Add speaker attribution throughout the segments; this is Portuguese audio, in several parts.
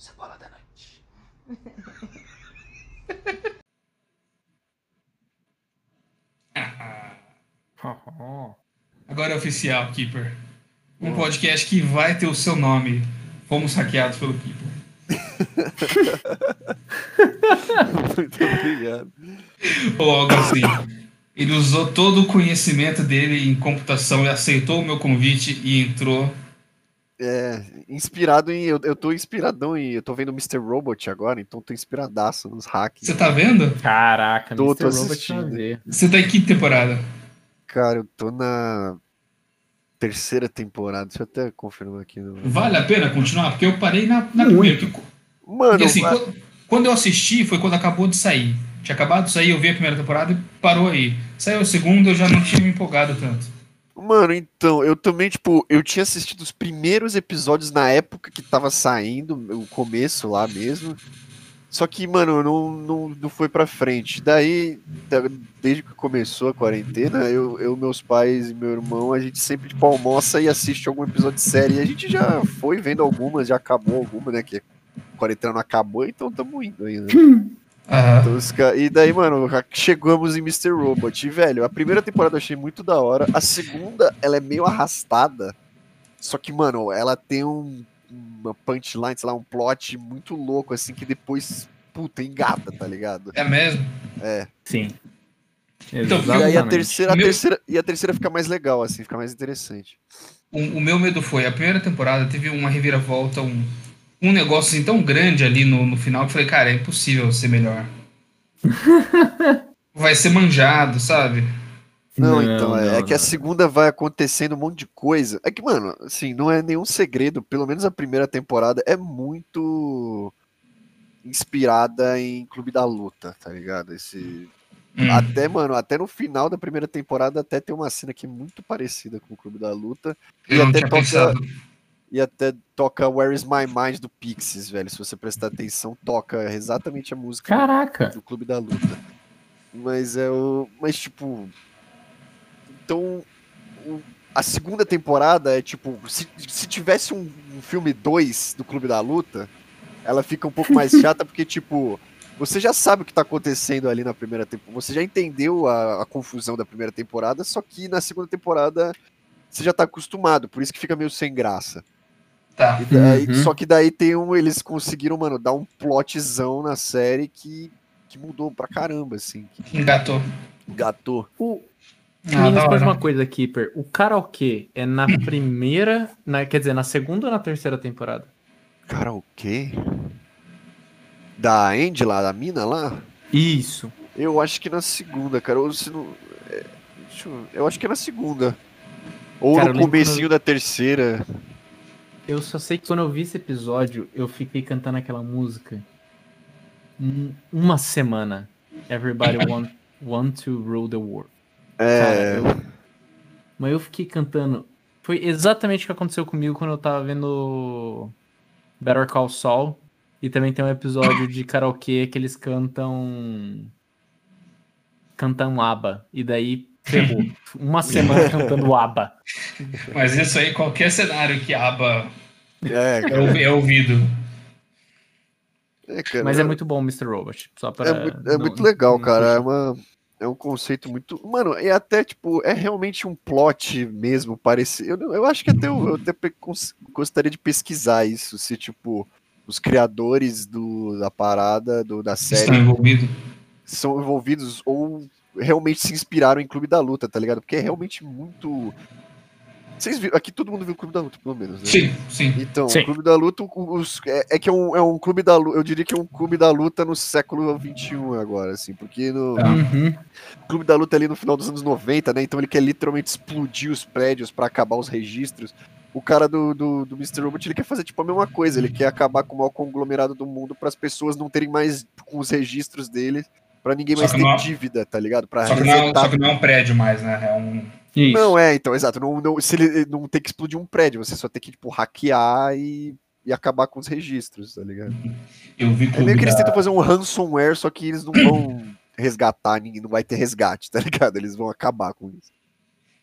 Speaker 1: Cebola da noite. Agora é oficial, Keeper. Um podcast que vai ter o seu nome. Fomos hackeados pelo Keeper.
Speaker 2: Muito obrigado.
Speaker 1: Ou algo assim. Ele usou todo o conhecimento dele em computação e aceitou o meu convite e entrou.
Speaker 2: É, inspirado em. Eu, eu tô inspiradão em. Eu tô vendo Mr. Robot agora, então tô inspiradaço nos hacks.
Speaker 1: Você tá vendo?
Speaker 3: Caraca,
Speaker 2: Tô-
Speaker 3: Mr.
Speaker 2: tô
Speaker 3: Robot.
Speaker 1: Você tá em que temporada?
Speaker 2: Cara, eu tô na terceira temporada. Deixa eu até confirmar aqui. No...
Speaker 1: Vale a pena continuar? Porque eu parei na, na primeira. que-
Speaker 2: Mano,
Speaker 1: Porque assim, quando eu assisti foi quando acabou de sair. Tinha acabado de sair, eu vi a primeira temporada e parou aí. Saiu a segunda, eu já não tinha me empolgado tanto.
Speaker 2: Mano, então, eu também, tipo, eu tinha assistido os primeiros episódios na época que tava saindo, o começo lá mesmo. Só que, mano, não, não, não foi pra frente. Daí, da- desde que começou a quarentena, eu, eu, meus pais e meu irmão, a gente sempre, tipo, almoça e assiste algum episódio de série. E a gente já foi vendo algumas, já acabou alguma, né? Que a quarentena não acabou, então tamo indo ainda.
Speaker 1: Aham.
Speaker 2: Então, os ca- E daí, mano, chegamos em Mr. Robot. E, velho, a primeira temporada eu achei muito da hora. A segunda, ela é meio arrastada. Só que, mano, ela tem um, uma punchline, sei lá, um plot muito louco, assim, que depois, puta, engata, tá ligado?
Speaker 1: É mesmo?
Speaker 2: É.
Speaker 3: Sim.
Speaker 1: Então,
Speaker 2: E aí a terceira, a
Speaker 1: Meu-
Speaker 2: terceira, e a terceira fica mais legal, assim, fica mais interessante.
Speaker 1: O, o meu medo foi, a primeira temporada teve uma reviravolta, um, um negócio assim tão grande ali no, no final que eu falei, cara, é impossível ser melhor. Vai ser manjado, sabe?
Speaker 2: Não, então, é,
Speaker 3: não,
Speaker 2: é que a
Speaker 3: não.
Speaker 2: segunda vai acontecendo um monte de coisa. É que, mano, assim, não é nenhum segredo, pelo menos a primeira temporada é muito inspirada em Clube da Luta, tá ligado? Esse
Speaker 1: Hum.
Speaker 2: até, mano, até no final da primeira temporada até tem uma cena que é muito parecida com o Clube da Luta
Speaker 1: eu
Speaker 2: e
Speaker 1: não
Speaker 2: até
Speaker 1: tinha
Speaker 2: toca
Speaker 1: pensado.
Speaker 2: E até toca Where is My Mind do Pixies, velho. Se você prestar atenção, toca exatamente a música
Speaker 3: Caraca.
Speaker 2: do Clube da Luta. Mas é o. Mas tipo. Então. o- A segunda temporada é tipo. Se, se tivesse um, um filme 2 do Clube da Luta, ela fica um pouco mais chata, porque, tipo. Você já sabe o que tá acontecendo ali na primeira temporada. Você já entendeu a, a confusão da primeira temporada, só que na segunda temporada você já tá acostumado, por isso que fica meio sem graça.
Speaker 1: Tá.
Speaker 2: E daí-
Speaker 3: Uhum.
Speaker 2: Só que daí tem um. Eles conseguiram, mano, dar um plotzão na série que, que mudou pra caramba, assim. Que
Speaker 1: Engatou.
Speaker 2: gatou.
Speaker 3: O...
Speaker 1: Ah,
Speaker 3: Me responde uma coisa, Keeper. O karaokê é na primeira. Na, quer dizer, na segunda ou na terceira temporada?
Speaker 2: Cara, o quê? Da Andy lá, da mina lá?
Speaker 3: Isso.
Speaker 2: Eu acho que na segunda, cara. Ou se não. é, eu, eu acho que é na segunda. Ou
Speaker 3: Cara,
Speaker 2: no comecinho da terceira.
Speaker 3: Eu só sei que quando eu vi esse episódio, eu fiquei cantando aquela música um- uma semana. Everybody want, want to rule the world. Cara,
Speaker 2: É.
Speaker 3: eu- Mas eu fiquei cantando. Foi exatamente o que aconteceu comigo quando eu tava vendo Better Call Saul. E também tem um episódio de karaokê que eles cantam. Cantam ABBA. E daí ferrou. Uma semana cantando ABBA.
Speaker 1: Mas isso aí, qualquer cenário que aba
Speaker 2: É,
Speaker 1: é, é ouvido.
Speaker 2: é, cara,
Speaker 3: Mas é muito bom o Mr. Robot. Só pra,
Speaker 2: É, muito, é
Speaker 3: não-
Speaker 2: muito legal,
Speaker 3: não
Speaker 2: cara. É,
Speaker 3: fugir.
Speaker 2: uma, é um conceito muito. Mano, e até, tipo, é realmente um plot mesmo, parece. Eu, eu acho que até eu, eu até gostaria de pesquisar isso, se, tipo, os criadores do, da parada, do, da
Speaker 1: Estão
Speaker 2: série,
Speaker 1: envolvidos.
Speaker 2: são envolvidos ou realmente se inspiraram em Clube da Luta, tá ligado? Porque é realmente muito. Vocês viram? Aqui todo mundo viu o Clube da Luta, pelo menos, né?
Speaker 1: Sim, sim.
Speaker 2: Então,
Speaker 3: Sim.
Speaker 2: o Clube da Luta, os- é, é que é um, é um clube da luta, eu diria que é um clube da luta no século XXI agora, assim, porque no
Speaker 1: Tá.
Speaker 3: Uhum.
Speaker 2: Clube da Luta é ali no final dos anos 90, né, então ele quer literalmente explodir os prédios pra acabar os registros. O cara do, do, do Mr. Robot, ele quer fazer tipo a mesma coisa, ele quer acabar com o maior conglomerado do mundo para as pessoas não terem mais com os registros dele, pra ninguém
Speaker 1: Só
Speaker 2: mais ter
Speaker 1: não-
Speaker 2: dívida, tá ligado? Pra
Speaker 1: Só que, não, é- só que não é um prédio mais, né? É um.
Speaker 3: Isso.
Speaker 2: não, é, então, exato. Não, não- se ele não tem que explodir um prédio, você só tem que, tipo, hackear e, e acabar com os registros, tá ligado?
Speaker 1: Eu vi
Speaker 2: É meio que eles
Speaker 1: da-
Speaker 2: tentam fazer um ransomware, só que eles não vão resgatar ninguém, não vai ter resgate, tá ligado? Eles vão acabar com isso.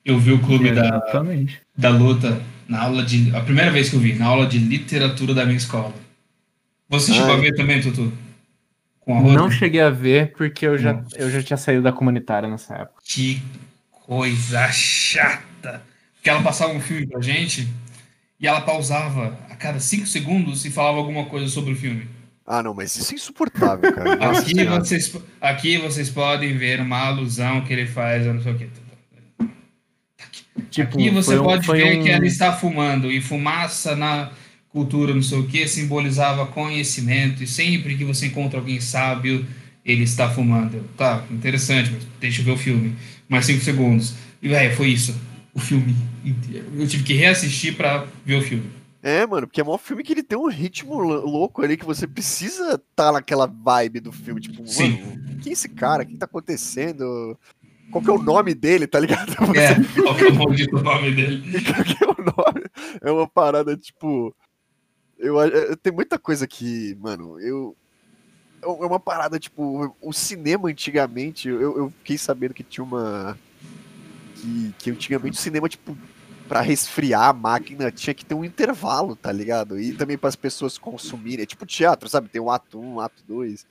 Speaker 1: Eu vi o clube da,
Speaker 3: Exatamente.
Speaker 1: da luta na aula de. A primeira vez que eu vi, na aula de literatura da minha escola. Você chegou
Speaker 2: Ai.
Speaker 1: a ver também, Tutu?
Speaker 3: Não cheguei a ver porque eu já, eu já tinha saído da comunitária nessa época.
Speaker 1: Que coisa chata. Que ela passava um filme pra gente e ela pausava a cada cinco segundos e falava alguma coisa sobre o filme.
Speaker 2: Ah, não, mas isso é insuportável, cara.
Speaker 1: Aqui
Speaker 2: senhora.
Speaker 1: vocês, aqui vocês podem ver uma alusão que ele faz a não sei o que.
Speaker 3: Tipo,
Speaker 1: Aqui você
Speaker 3: foi um-
Speaker 1: pode ver
Speaker 3: um-
Speaker 1: que ela está fumando e fumaça na cultura não sei o que simbolizava conhecimento e sempre que você encontra alguém sábio ele está fumando. Tá, interessante, mas deixa eu ver o filme. Mais cinco segundos. E velho, foi isso. O filme inteiro. Eu tive que reassistir pra ver o filme.
Speaker 2: É, mano, porque é um filme que ele tem um ritmo lou- louco ali que você precisa estar naquela vibe do filme. Tipo,
Speaker 1: Sim.
Speaker 2: mano, quem é esse cara? O que tá acontecendo? Qual que é o nome dele, tá ligado?
Speaker 1: É, qual que é o maldito nome dele?
Speaker 2: Qual que é o nome? É uma parada, tipo. Eu, eu, tem muita coisa que, mano, eu. É uma parada, tipo, o cinema antigamente, eu, eu fiquei sabendo que tinha uma. Que, que antigamente o cinema, tipo, pra resfriar a máquina tinha que ter um intervalo, tá ligado? E também para as pessoas consumirem. É tipo teatro, sabe? Tem um ato 1, um, ato 2.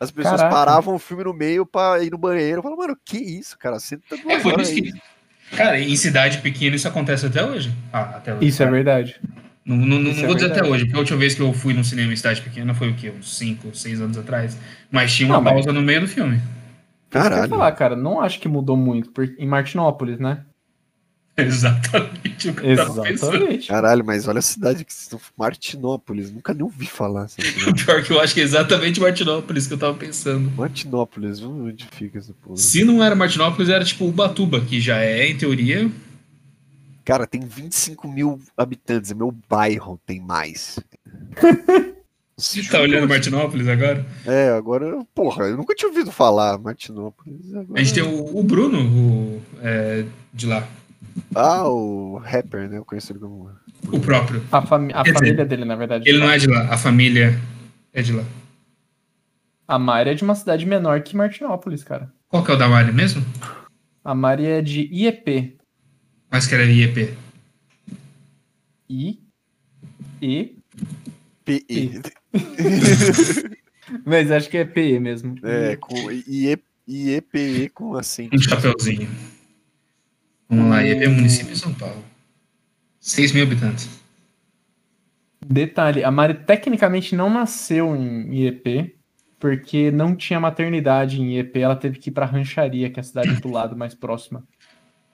Speaker 2: As pessoas
Speaker 3: Caraca.
Speaker 2: paravam o filme no meio pra ir no banheiro. Eu falava, mano, que isso, cara? Senta duas
Speaker 1: É por
Speaker 2: horas
Speaker 1: isso
Speaker 2: aí.
Speaker 1: que. Cara, em cidade pequena isso acontece até hoje. Ah, até hoje.
Speaker 3: Isso é verdade.
Speaker 1: Não, não, não
Speaker 3: Isso é
Speaker 1: vou dizer
Speaker 3: verdade.
Speaker 1: até hoje, porque a última vez que eu fui num cinema em cidade pequena foi o quê? Uns 5, 6 anos atrás. Mas tinha uma
Speaker 3: Não, mas-
Speaker 1: pausa no meio do filme.
Speaker 3: Que eu
Speaker 2: Caralho.
Speaker 3: falar, cara, não acho que mudou muito. Porque em Martinópolis, né?
Speaker 1: Exatamente o que eu tava pensando.
Speaker 3: Exatamente.
Speaker 2: Caralho, mas olha a cidade que Martinópolis, nunca nem ouvi falar.
Speaker 1: Pior que eu acho que é exatamente Martinópolis que eu tava pensando.
Speaker 2: Martinópolis, vamos ver onde fica essa porra.
Speaker 1: Se não era Martinópolis, era tipo Ubatuba, que já é, em teoria.
Speaker 2: Cara, tem 25 mil habitantes, é meu bairro tem mais.
Speaker 1: Você tá olhando Martinópolis agora?
Speaker 2: É, agora, porra, eu nunca tinha ouvido falar Martinópolis. Agora...
Speaker 1: A gente tem o, o Bruno o, é, de lá,
Speaker 2: Ah, o rapper, né? Eu conheço ele como.
Speaker 1: o próprio.
Speaker 3: A, fami- a
Speaker 1: Quer dizer,
Speaker 3: família dele, na verdade.
Speaker 1: Ele não é de lá, a família é de lá.
Speaker 3: A Mari é de uma cidade menor que Martinópolis, cara.
Speaker 1: Qual que é o da Mari mesmo?
Speaker 3: A Mari é de IEP.
Speaker 1: Mas que era IEP.
Speaker 3: I. E.
Speaker 2: PE.
Speaker 3: Mas acho que é PE mesmo.
Speaker 2: É, com IE, IEPE com acento.
Speaker 1: Um chapeuzinho. Vamos lá, IEP é município de São Paulo. 6 mil habitantes.
Speaker 3: Detalhe, a Mari tecnicamente não nasceu em IEP, porque não tinha maternidade em IEP, ela teve que ir pra Rancharia, que é a cidade do lado mais próxima.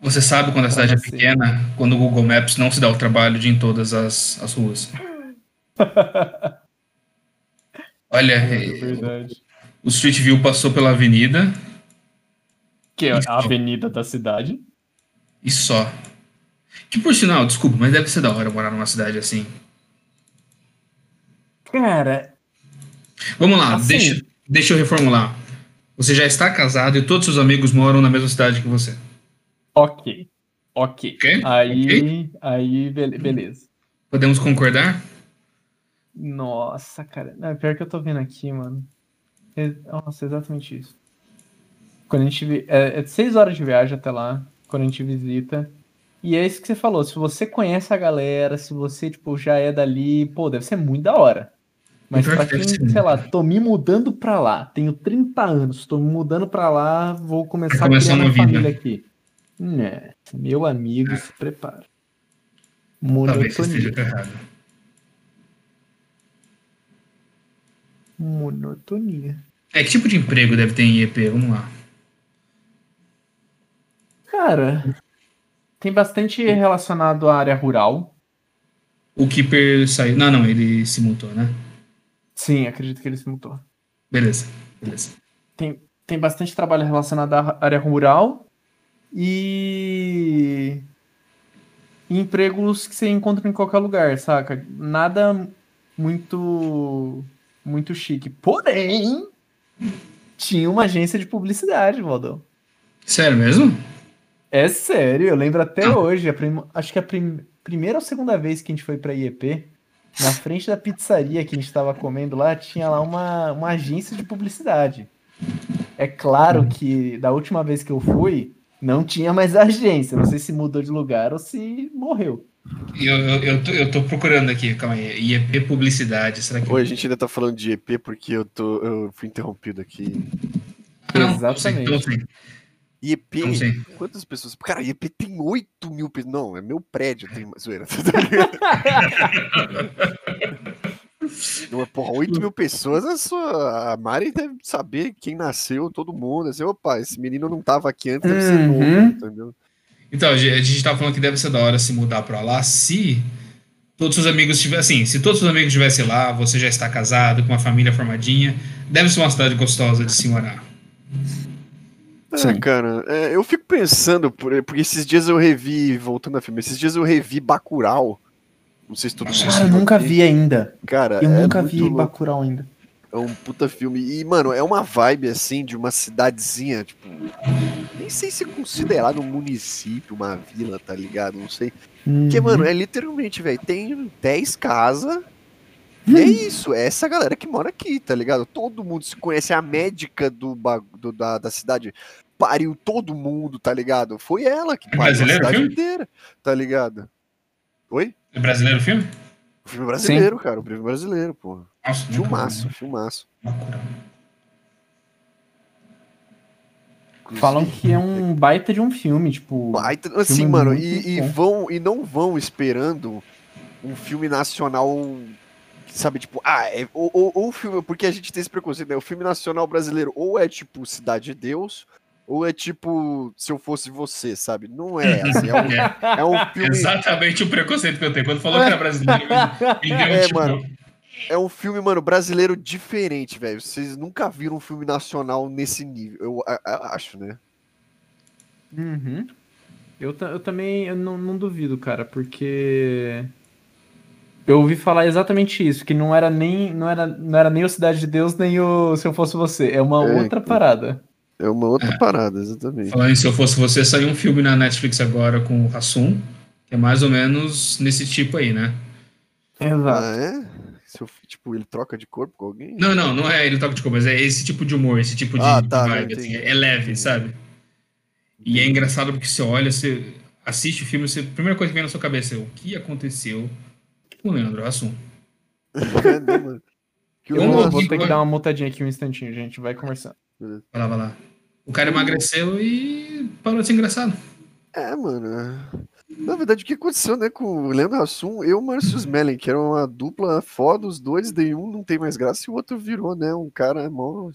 Speaker 1: Você sabe quando a cidade é
Speaker 3: assim?
Speaker 1: pequena, quando o Google Maps não se dá o trabalho de ir em todas as, as ruas. Olha,
Speaker 3: É verdade.
Speaker 1: o Street View passou pela avenida
Speaker 3: Que é a avenida da cidade.
Speaker 1: e só. Que por sinal, desculpa, mas deve ser da hora morar numa cidade assim.
Speaker 3: Cara,
Speaker 1: Vamos lá,
Speaker 3: Assim.
Speaker 1: deixa, deixa eu reformular. Você já está casado e todos seus amigos moram na mesma cidade que você.
Speaker 3: Ok. Ok.
Speaker 1: Ok?
Speaker 3: Aí, aí, be- beleza.
Speaker 1: Podemos concordar?
Speaker 3: Nossa, cara. Não, pior que eu tô vendo aqui, mano. É- Nossa, exatamente isso. Quando a gente é, é seis horas de viagem até lá, quando a gente visita. E é isso que você falou. Se você conhece a galera, se você, tipo, já é dali, pô, deve ser muito da hora. Mas pra quem, sei lá, tô me mudando pra lá, tenho 30 anos, tô me mudando pra lá, vou começar a criar
Speaker 1: uma
Speaker 3: família aqui. Né, meu amigo, se prepara.
Speaker 1: Talvez você esteja
Speaker 3: Monotonia.
Speaker 1: errado.
Speaker 3: Monotonia.
Speaker 1: É, que tipo de emprego deve ter em IEP? Vamos lá.
Speaker 3: Cara, tem bastante relacionado à área rural.
Speaker 1: O Keeper saiu. Não, não, ele se multou, né?
Speaker 3: Sim, acredito que ele se mudou.
Speaker 1: Beleza, beleza.
Speaker 3: Tem, tem bastante trabalho relacionado à área rural e empregos que você encontra em qualquer lugar, saca? Nada muito muito chique. Porém, tinha uma agência de publicidade, Valdão.
Speaker 1: Sério mesmo?
Speaker 3: É sério, eu lembro até
Speaker 1: Ah.
Speaker 3: hoje. prim- Acho que a prim- primeira ou segunda vez que a gente foi pra IEP, na frente da pizzaria que a gente tava comendo lá, tinha lá uma, uma agência de publicidade. É claro que da última vez que eu fui, não tinha mais agência. Não sei se mudou de lugar ou se morreu.
Speaker 1: Eu, eu, eu, tô, eu tô procurando aqui, calma aí. IEP Publicidade, será que.
Speaker 2: Oi, a gente ainda tá falando de EP porque eu, tô, eu fui interrompido aqui.
Speaker 1: Não,
Speaker 3: Exatamente.
Speaker 1: Não sei.
Speaker 2: IEP, quantas pessoas? Cara, IEP tem 8 mil pessoas. Não, é meu prédio, tem. Zoeira. Porra, 8 mil pessoas, a, sua, a Mari deve saber quem nasceu, todo mundo. Assim, opa, esse menino não tava aqui antes, deve ser
Speaker 3: Uhum.
Speaker 2: novo, entendeu?
Speaker 1: Então, a gente tá falando que deve ser da hora se mudar pra lá se todos os amigos estivessem. Assim, se todos os amigos estivessem lá, você já está casado, com uma família formadinha, deve ser uma cidade gostosa de se morar.
Speaker 2: É, cara, é, eu fico pensando, por- porque esses dias eu revi, voltando a filme, esses dias eu revi Bacurau. Não sei se todo mundo
Speaker 1: Cara,
Speaker 3: nunca
Speaker 2: aqui.
Speaker 3: vi ainda.
Speaker 2: Cara,
Speaker 3: Eu
Speaker 2: é
Speaker 3: nunca vi
Speaker 2: louco.
Speaker 3: Bacurau ainda.
Speaker 2: É um puta filme. E, mano, é uma vibe assim de uma cidadezinha, tipo. Nem sei se é considerado um município, uma vila, tá ligado? Não sei. Porque,
Speaker 3: Uhum.
Speaker 2: mano, é literalmente, velho, tem 10 casas. E é isso, é essa galera que mora aqui, tá ligado? Todo mundo se conhece, é a médica do, do- da, da cidade pariu todo mundo, tá ligado? Foi ela que pariu a
Speaker 1: brasileiro
Speaker 2: cidade
Speaker 1: filme?
Speaker 2: inteira, tá ligado? Oi?
Speaker 1: É brasileiro o filme?
Speaker 2: O filme brasileiro, cara, o filme brasileiro, pô.
Speaker 1: Nossa,
Speaker 2: Filmaço,
Speaker 1: vi.
Speaker 2: filmaço.
Speaker 1: Bacurau.
Speaker 3: Falam que é um baita de um filme, tipo.
Speaker 2: Baita- assim,
Speaker 3: Filme
Speaker 2: mano, e, e vão e não vão esperando um filme nacional, sabe, tipo, ah, é, ou, ou, ou o filme, porque a gente tem esse preconceito, né? O filme nacional brasileiro ou é tipo Cidade de Deus, ou é tipo Se Eu Fosse Você, sabe? Não é, assim, é um,
Speaker 1: É,
Speaker 2: é um filme,
Speaker 1: exatamente o preconceito que eu tenho. Quando falou que era brasileiro, me, me deu
Speaker 2: É,
Speaker 1: tipo.
Speaker 2: mano. é um filme, mano, brasileiro diferente, velho. Vocês nunca viram um filme nacional nesse nível, eu a- a- acho, né?
Speaker 3: Uhum. Eu, eu também eu não, não duvido, cara, porque eu ouvi falar exatamente isso, que não era nem não era, não era nem o Cidade de Deus, nem o Se Eu Fosse Você. É uma
Speaker 2: É,
Speaker 3: outra parada.
Speaker 2: É uma outra parada, exatamente.
Speaker 1: Falando em se eu fosse você, saiu um filme na Netflix agora com o Hassum, que é mais ou menos nesse tipo aí, né?
Speaker 3: Exato.
Speaker 2: Ah, é? Se eu- tipo, ele troca de corpo com alguém?
Speaker 1: Não, não, não é ele toca de cor, mas é esse tipo de humor, esse tipo de,
Speaker 2: Ah, tá,
Speaker 1: vibe, assim, é leve, sabe? E é engraçado porque você olha, você assiste o filme, você, a primeira coisa que vem na sua cabeça é o que aconteceu com o Leandro Hassum.
Speaker 2: É, mano? Que
Speaker 1: Eu
Speaker 3: vou, vou ter que dar uma mutadinha aqui um instantinho, gente. Vai conversando.
Speaker 1: Vai lá, vai lá. O cara emagreceu e parou de ser engraçado.
Speaker 2: É, mano. Na verdade, o que aconteceu, né, com o Leandro Hassum e o Márcio Smelling, que era uma dupla foda, os dois, daí um não tem mais graça e o outro virou, né, um cara mó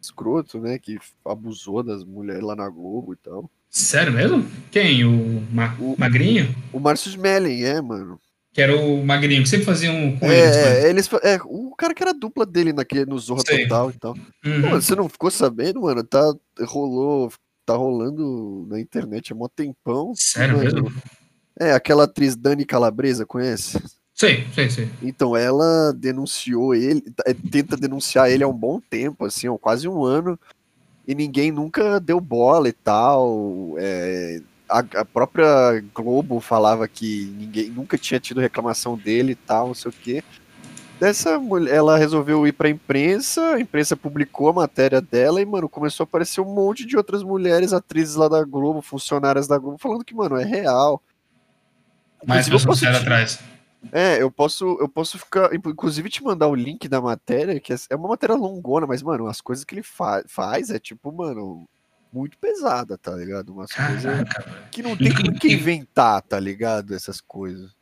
Speaker 2: escroto, né, que abusou das mulheres lá na Globo e tal.
Speaker 1: Sério mesmo? Quem? O, Ma-
Speaker 2: O-
Speaker 1: Magrinho?
Speaker 2: O Márcio Smelling, é, mano.
Speaker 1: Que era o Magrinho, que sempre faziam com eles, né?
Speaker 2: É, eles, é, o cara que era a dupla dele naquele, no Zorra
Speaker 1: Sei.
Speaker 2: Total e tal.
Speaker 1: Uhum.
Speaker 2: Mano, você não ficou sabendo, mano? Tá, rolou, tá rolando na internet há mó tempão.
Speaker 1: Sério
Speaker 2: mano.
Speaker 1: mesmo?
Speaker 2: É, aquela atriz Dani Calabresa, conhece?
Speaker 1: Sei, sei, sei.
Speaker 2: Então, ela denunciou ele, é, tenta denunciar ele há um bom tempo, assim, quase um ano, e ninguém nunca deu bola e tal. é, a, a própria Globo falava que ninguém nunca tinha tido reclamação dele e tal, não sei o quê. Dessa mulher, ela resolveu ir pra imprensa, a imprensa publicou a matéria dela e, mano, começou a aparecer um monte de outras mulheres, atrizes lá da Globo, funcionárias da Globo, falando que, mano, é real. Eu
Speaker 1: pessoas
Speaker 2: posso
Speaker 1: atrás.
Speaker 2: é, eu posso, eu posso ficar, inclusive te mandar o link da matéria, que é é uma matéria longona, mas, mano, as coisas que ele fa faz é tipo, mano, muito pesada, tá ligado? Umas coisas que não tem por que inventar, tá ligado? Essas coisas.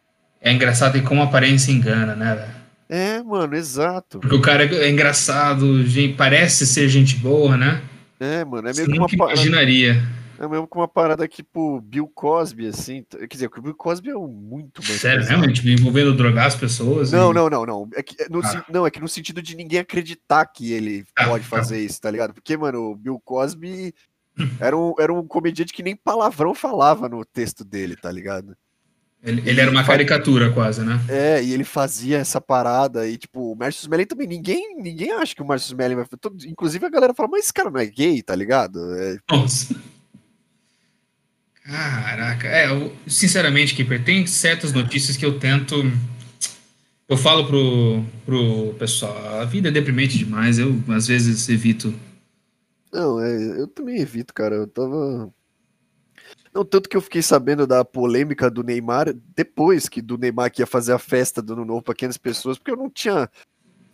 Speaker 1: É engraçado e como a aparência engana, né, velho?
Speaker 2: É, mano, exato.
Speaker 1: Porque o cara é engraçado, gente- parece ser gente boa, né?
Speaker 2: É, mano, é
Speaker 1: Você
Speaker 2: meio que uma parada,
Speaker 1: imaginaria.
Speaker 2: é mesmo que uma parada tipo Bill Cosby, assim. Quer dizer, que o Bill Cosby é um muito mais
Speaker 1: Sério,
Speaker 2: pesado.
Speaker 1: realmente, envolvendo drogar as pessoas.
Speaker 2: Não,
Speaker 1: e-
Speaker 2: não, não, não. É que, é no,
Speaker 1: Ah.
Speaker 2: não, é que no sentido de ninguém acreditar que ele
Speaker 1: Ah,
Speaker 2: pode
Speaker 1: tá.
Speaker 2: fazer isso, tá ligado? Porque, mano, o Bill Cosby era um, era um comediante que nem palavrão falava no texto dele, tá ligado?
Speaker 1: Ele, ele era uma caricatura quase, né?
Speaker 2: É, e ele fazia essa parada e, tipo, o Márcio Smelling também, ninguém, ninguém acha que o Márcio Smelling vai... todo- inclusive a galera fala, mas esse cara não é gay, tá ligado? É,
Speaker 1: Nossa. Caraca. É, eu, sinceramente, Keeper, tem certas notícias que eu tento. Eu falo pro, pro pessoal, a vida é deprimente demais, eu às vezes evito.
Speaker 2: Não, é, eu também evito, cara, eu tava... Não, tanto que eu fiquei sabendo da polêmica do Neymar depois que do Neymar que ia fazer a festa do Ano Novo pra 500 pessoas, porque eu não tinha.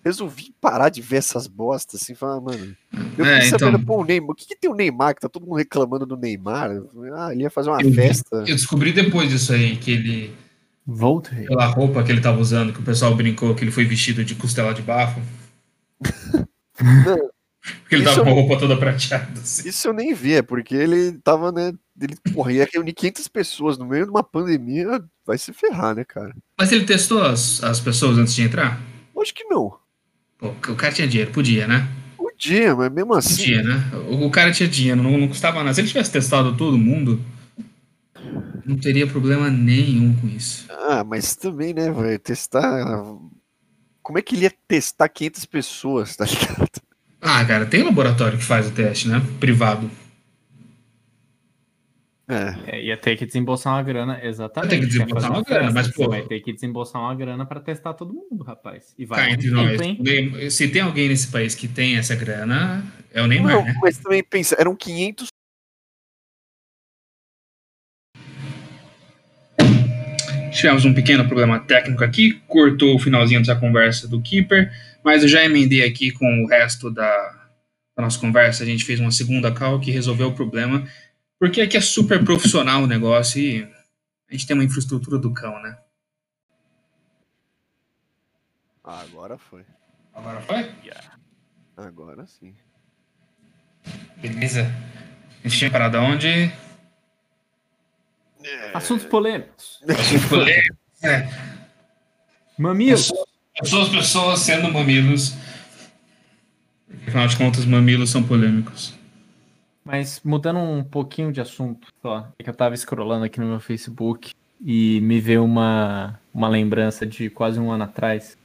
Speaker 2: Resolvi parar de ver essas bostas, assim, falar, mano. Eu
Speaker 1: É,
Speaker 2: fiquei
Speaker 1: então.
Speaker 2: sabendo, pô, o Neymar, o que, que tem o Neymar, que tá todo mundo reclamando do Neymar? Ah, ele ia fazer uma
Speaker 1: Eu
Speaker 2: festa.
Speaker 1: Eu descobri depois disso aí, que ele.
Speaker 3: Voltei.
Speaker 1: Pela roupa que ele tava usando, que o pessoal brincou que ele foi vestido de costela de bafo. Porque ele
Speaker 2: Isso
Speaker 1: tava com a roupa toda prateada. Assim.
Speaker 2: Isso eu nem vi, é porque ele tava, né? Ele, porra, ia reunir 500 pessoas no meio de uma pandemia, vai se ferrar, né, cara?
Speaker 1: Mas ele testou as, as pessoas antes de entrar?
Speaker 2: Acho que não.
Speaker 1: Pô, o cara tinha dinheiro, podia, né?
Speaker 2: Podia, mas mesmo assim.
Speaker 1: Podia, né? O, o cara tinha dinheiro, não, não custava nada. Se ele tivesse testado todo mundo, não teria problema nenhum com isso.
Speaker 2: Ah, mas também, né, velho? Testar. Como é que ele ia testar 500 pessoas, tá ligado?
Speaker 1: Ah, cara, tem laboratório que faz o teste, né? Privado.
Speaker 2: É.
Speaker 3: É, ia ter que desembolsar uma grana, exatamente.
Speaker 1: Vai ter que desembolsar uma grana, mas,
Speaker 3: Você
Speaker 1: pô-
Speaker 3: vai ter que desembolsar uma grana pra testar todo mundo, rapaz. E vai muito
Speaker 1: entre
Speaker 3: tempo,
Speaker 1: nós. Nem- Se tem alguém nesse país que tem essa grana, é o Neymar,
Speaker 2: Não,
Speaker 1: né?
Speaker 2: mas também pensa, eram 500.
Speaker 1: Tivemos um pequeno problema técnico aqui, cortou o finalzinho dessa conversa do Keeper, mas eu já emendei aqui com o resto da, da nossa conversa. A gente fez uma segunda call que resolveu o problema, porque aqui é super profissional o negócio e a gente tem uma infraestrutura do cão, né?
Speaker 2: Agora foi.
Speaker 1: Agora foi?
Speaker 2: Agora sim.
Speaker 1: Beleza. A gente tinha parado aonde?
Speaker 3: Assuntos polêmicos.
Speaker 1: É,
Speaker 3: Mamilos.
Speaker 1: Pessoas, pessoas sendo mamilos. Afinal de contas, mamilos são polêmicos.
Speaker 3: Mas mudando um pouquinho de assunto, só. É que eu tava scrollando aqui no meu Facebook e me veio uma, uma lembrança de quase um ano atrás.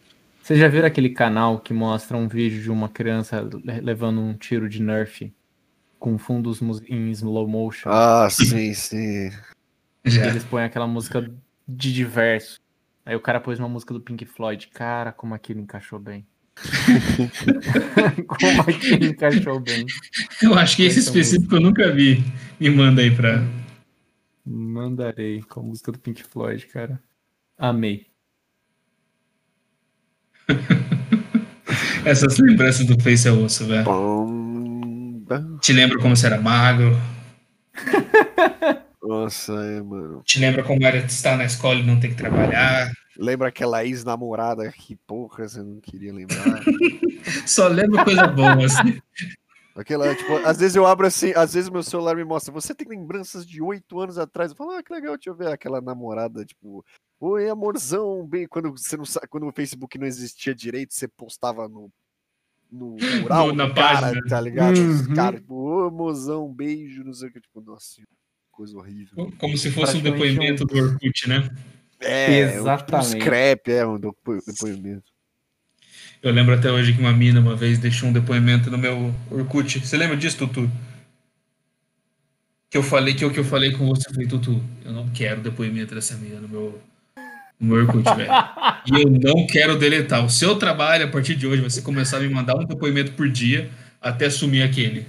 Speaker 3: Vocês já viram aquele canal que mostra um vídeo de uma criança le- levando um tiro de Nerf com fundos em slow motion?
Speaker 2: Ah, sim, sim.
Speaker 3: Eles põem aquela música de diverso. Aí o cara pôs uma música do Pink Floyd. Cara, como aquilo encaixou bem. como aquilo encaixou bem.
Speaker 1: Eu acho que esse
Speaker 3: Essa
Speaker 1: específico eu nunca vi. Me manda aí pra.
Speaker 3: Mandarei com a música do Pink Floyd, cara. Amei.
Speaker 1: Essas lembranças do Face é osso, velho. Te lembra como você era magro.
Speaker 2: Nossa, é, mano.
Speaker 1: Te lembra como era estar na escola e não ter que trabalhar.
Speaker 2: Lembra aquela ex-namorada que, porra, você não queria lembrar?
Speaker 1: Só lembra coisa boa, assim.
Speaker 2: Aquela, tipo, às vezes eu abro assim, às vezes meu celular me mostra, você tem lembranças de oito anos atrás. Eu falo, ah, que legal, deixa eu ver aquela namorada, tipo, oi, amorzão, bem, quando você não sa- quando o Facebook não existia direito, você postava no no mural
Speaker 1: No- na
Speaker 2: cara,
Speaker 1: página.
Speaker 2: tá ligado? Os
Speaker 3: Uhum.
Speaker 2: caras, tipo, ô, amorzão, beijo, não sei o que, tipo, nossa, coisa horrível.
Speaker 1: Como se fosse um depoimento do Orkut, né?
Speaker 2: É, é um- um
Speaker 3: Exatamente.
Speaker 2: scrap, é um depo- depoimento.
Speaker 1: Eu lembro até hoje que uma mina uma vez deixou um depoimento no meu Orkut. Você lembra disso, Tutu? Que eu falei que o que eu falei com você foi, Tutu, eu não quero depoimento dessa mina no meu, no meu Orkut, velho. E eu não quero deletar. O seu trabalho, a partir de hoje, vai ser começar a me mandar um depoimento por dia até sumir aquele.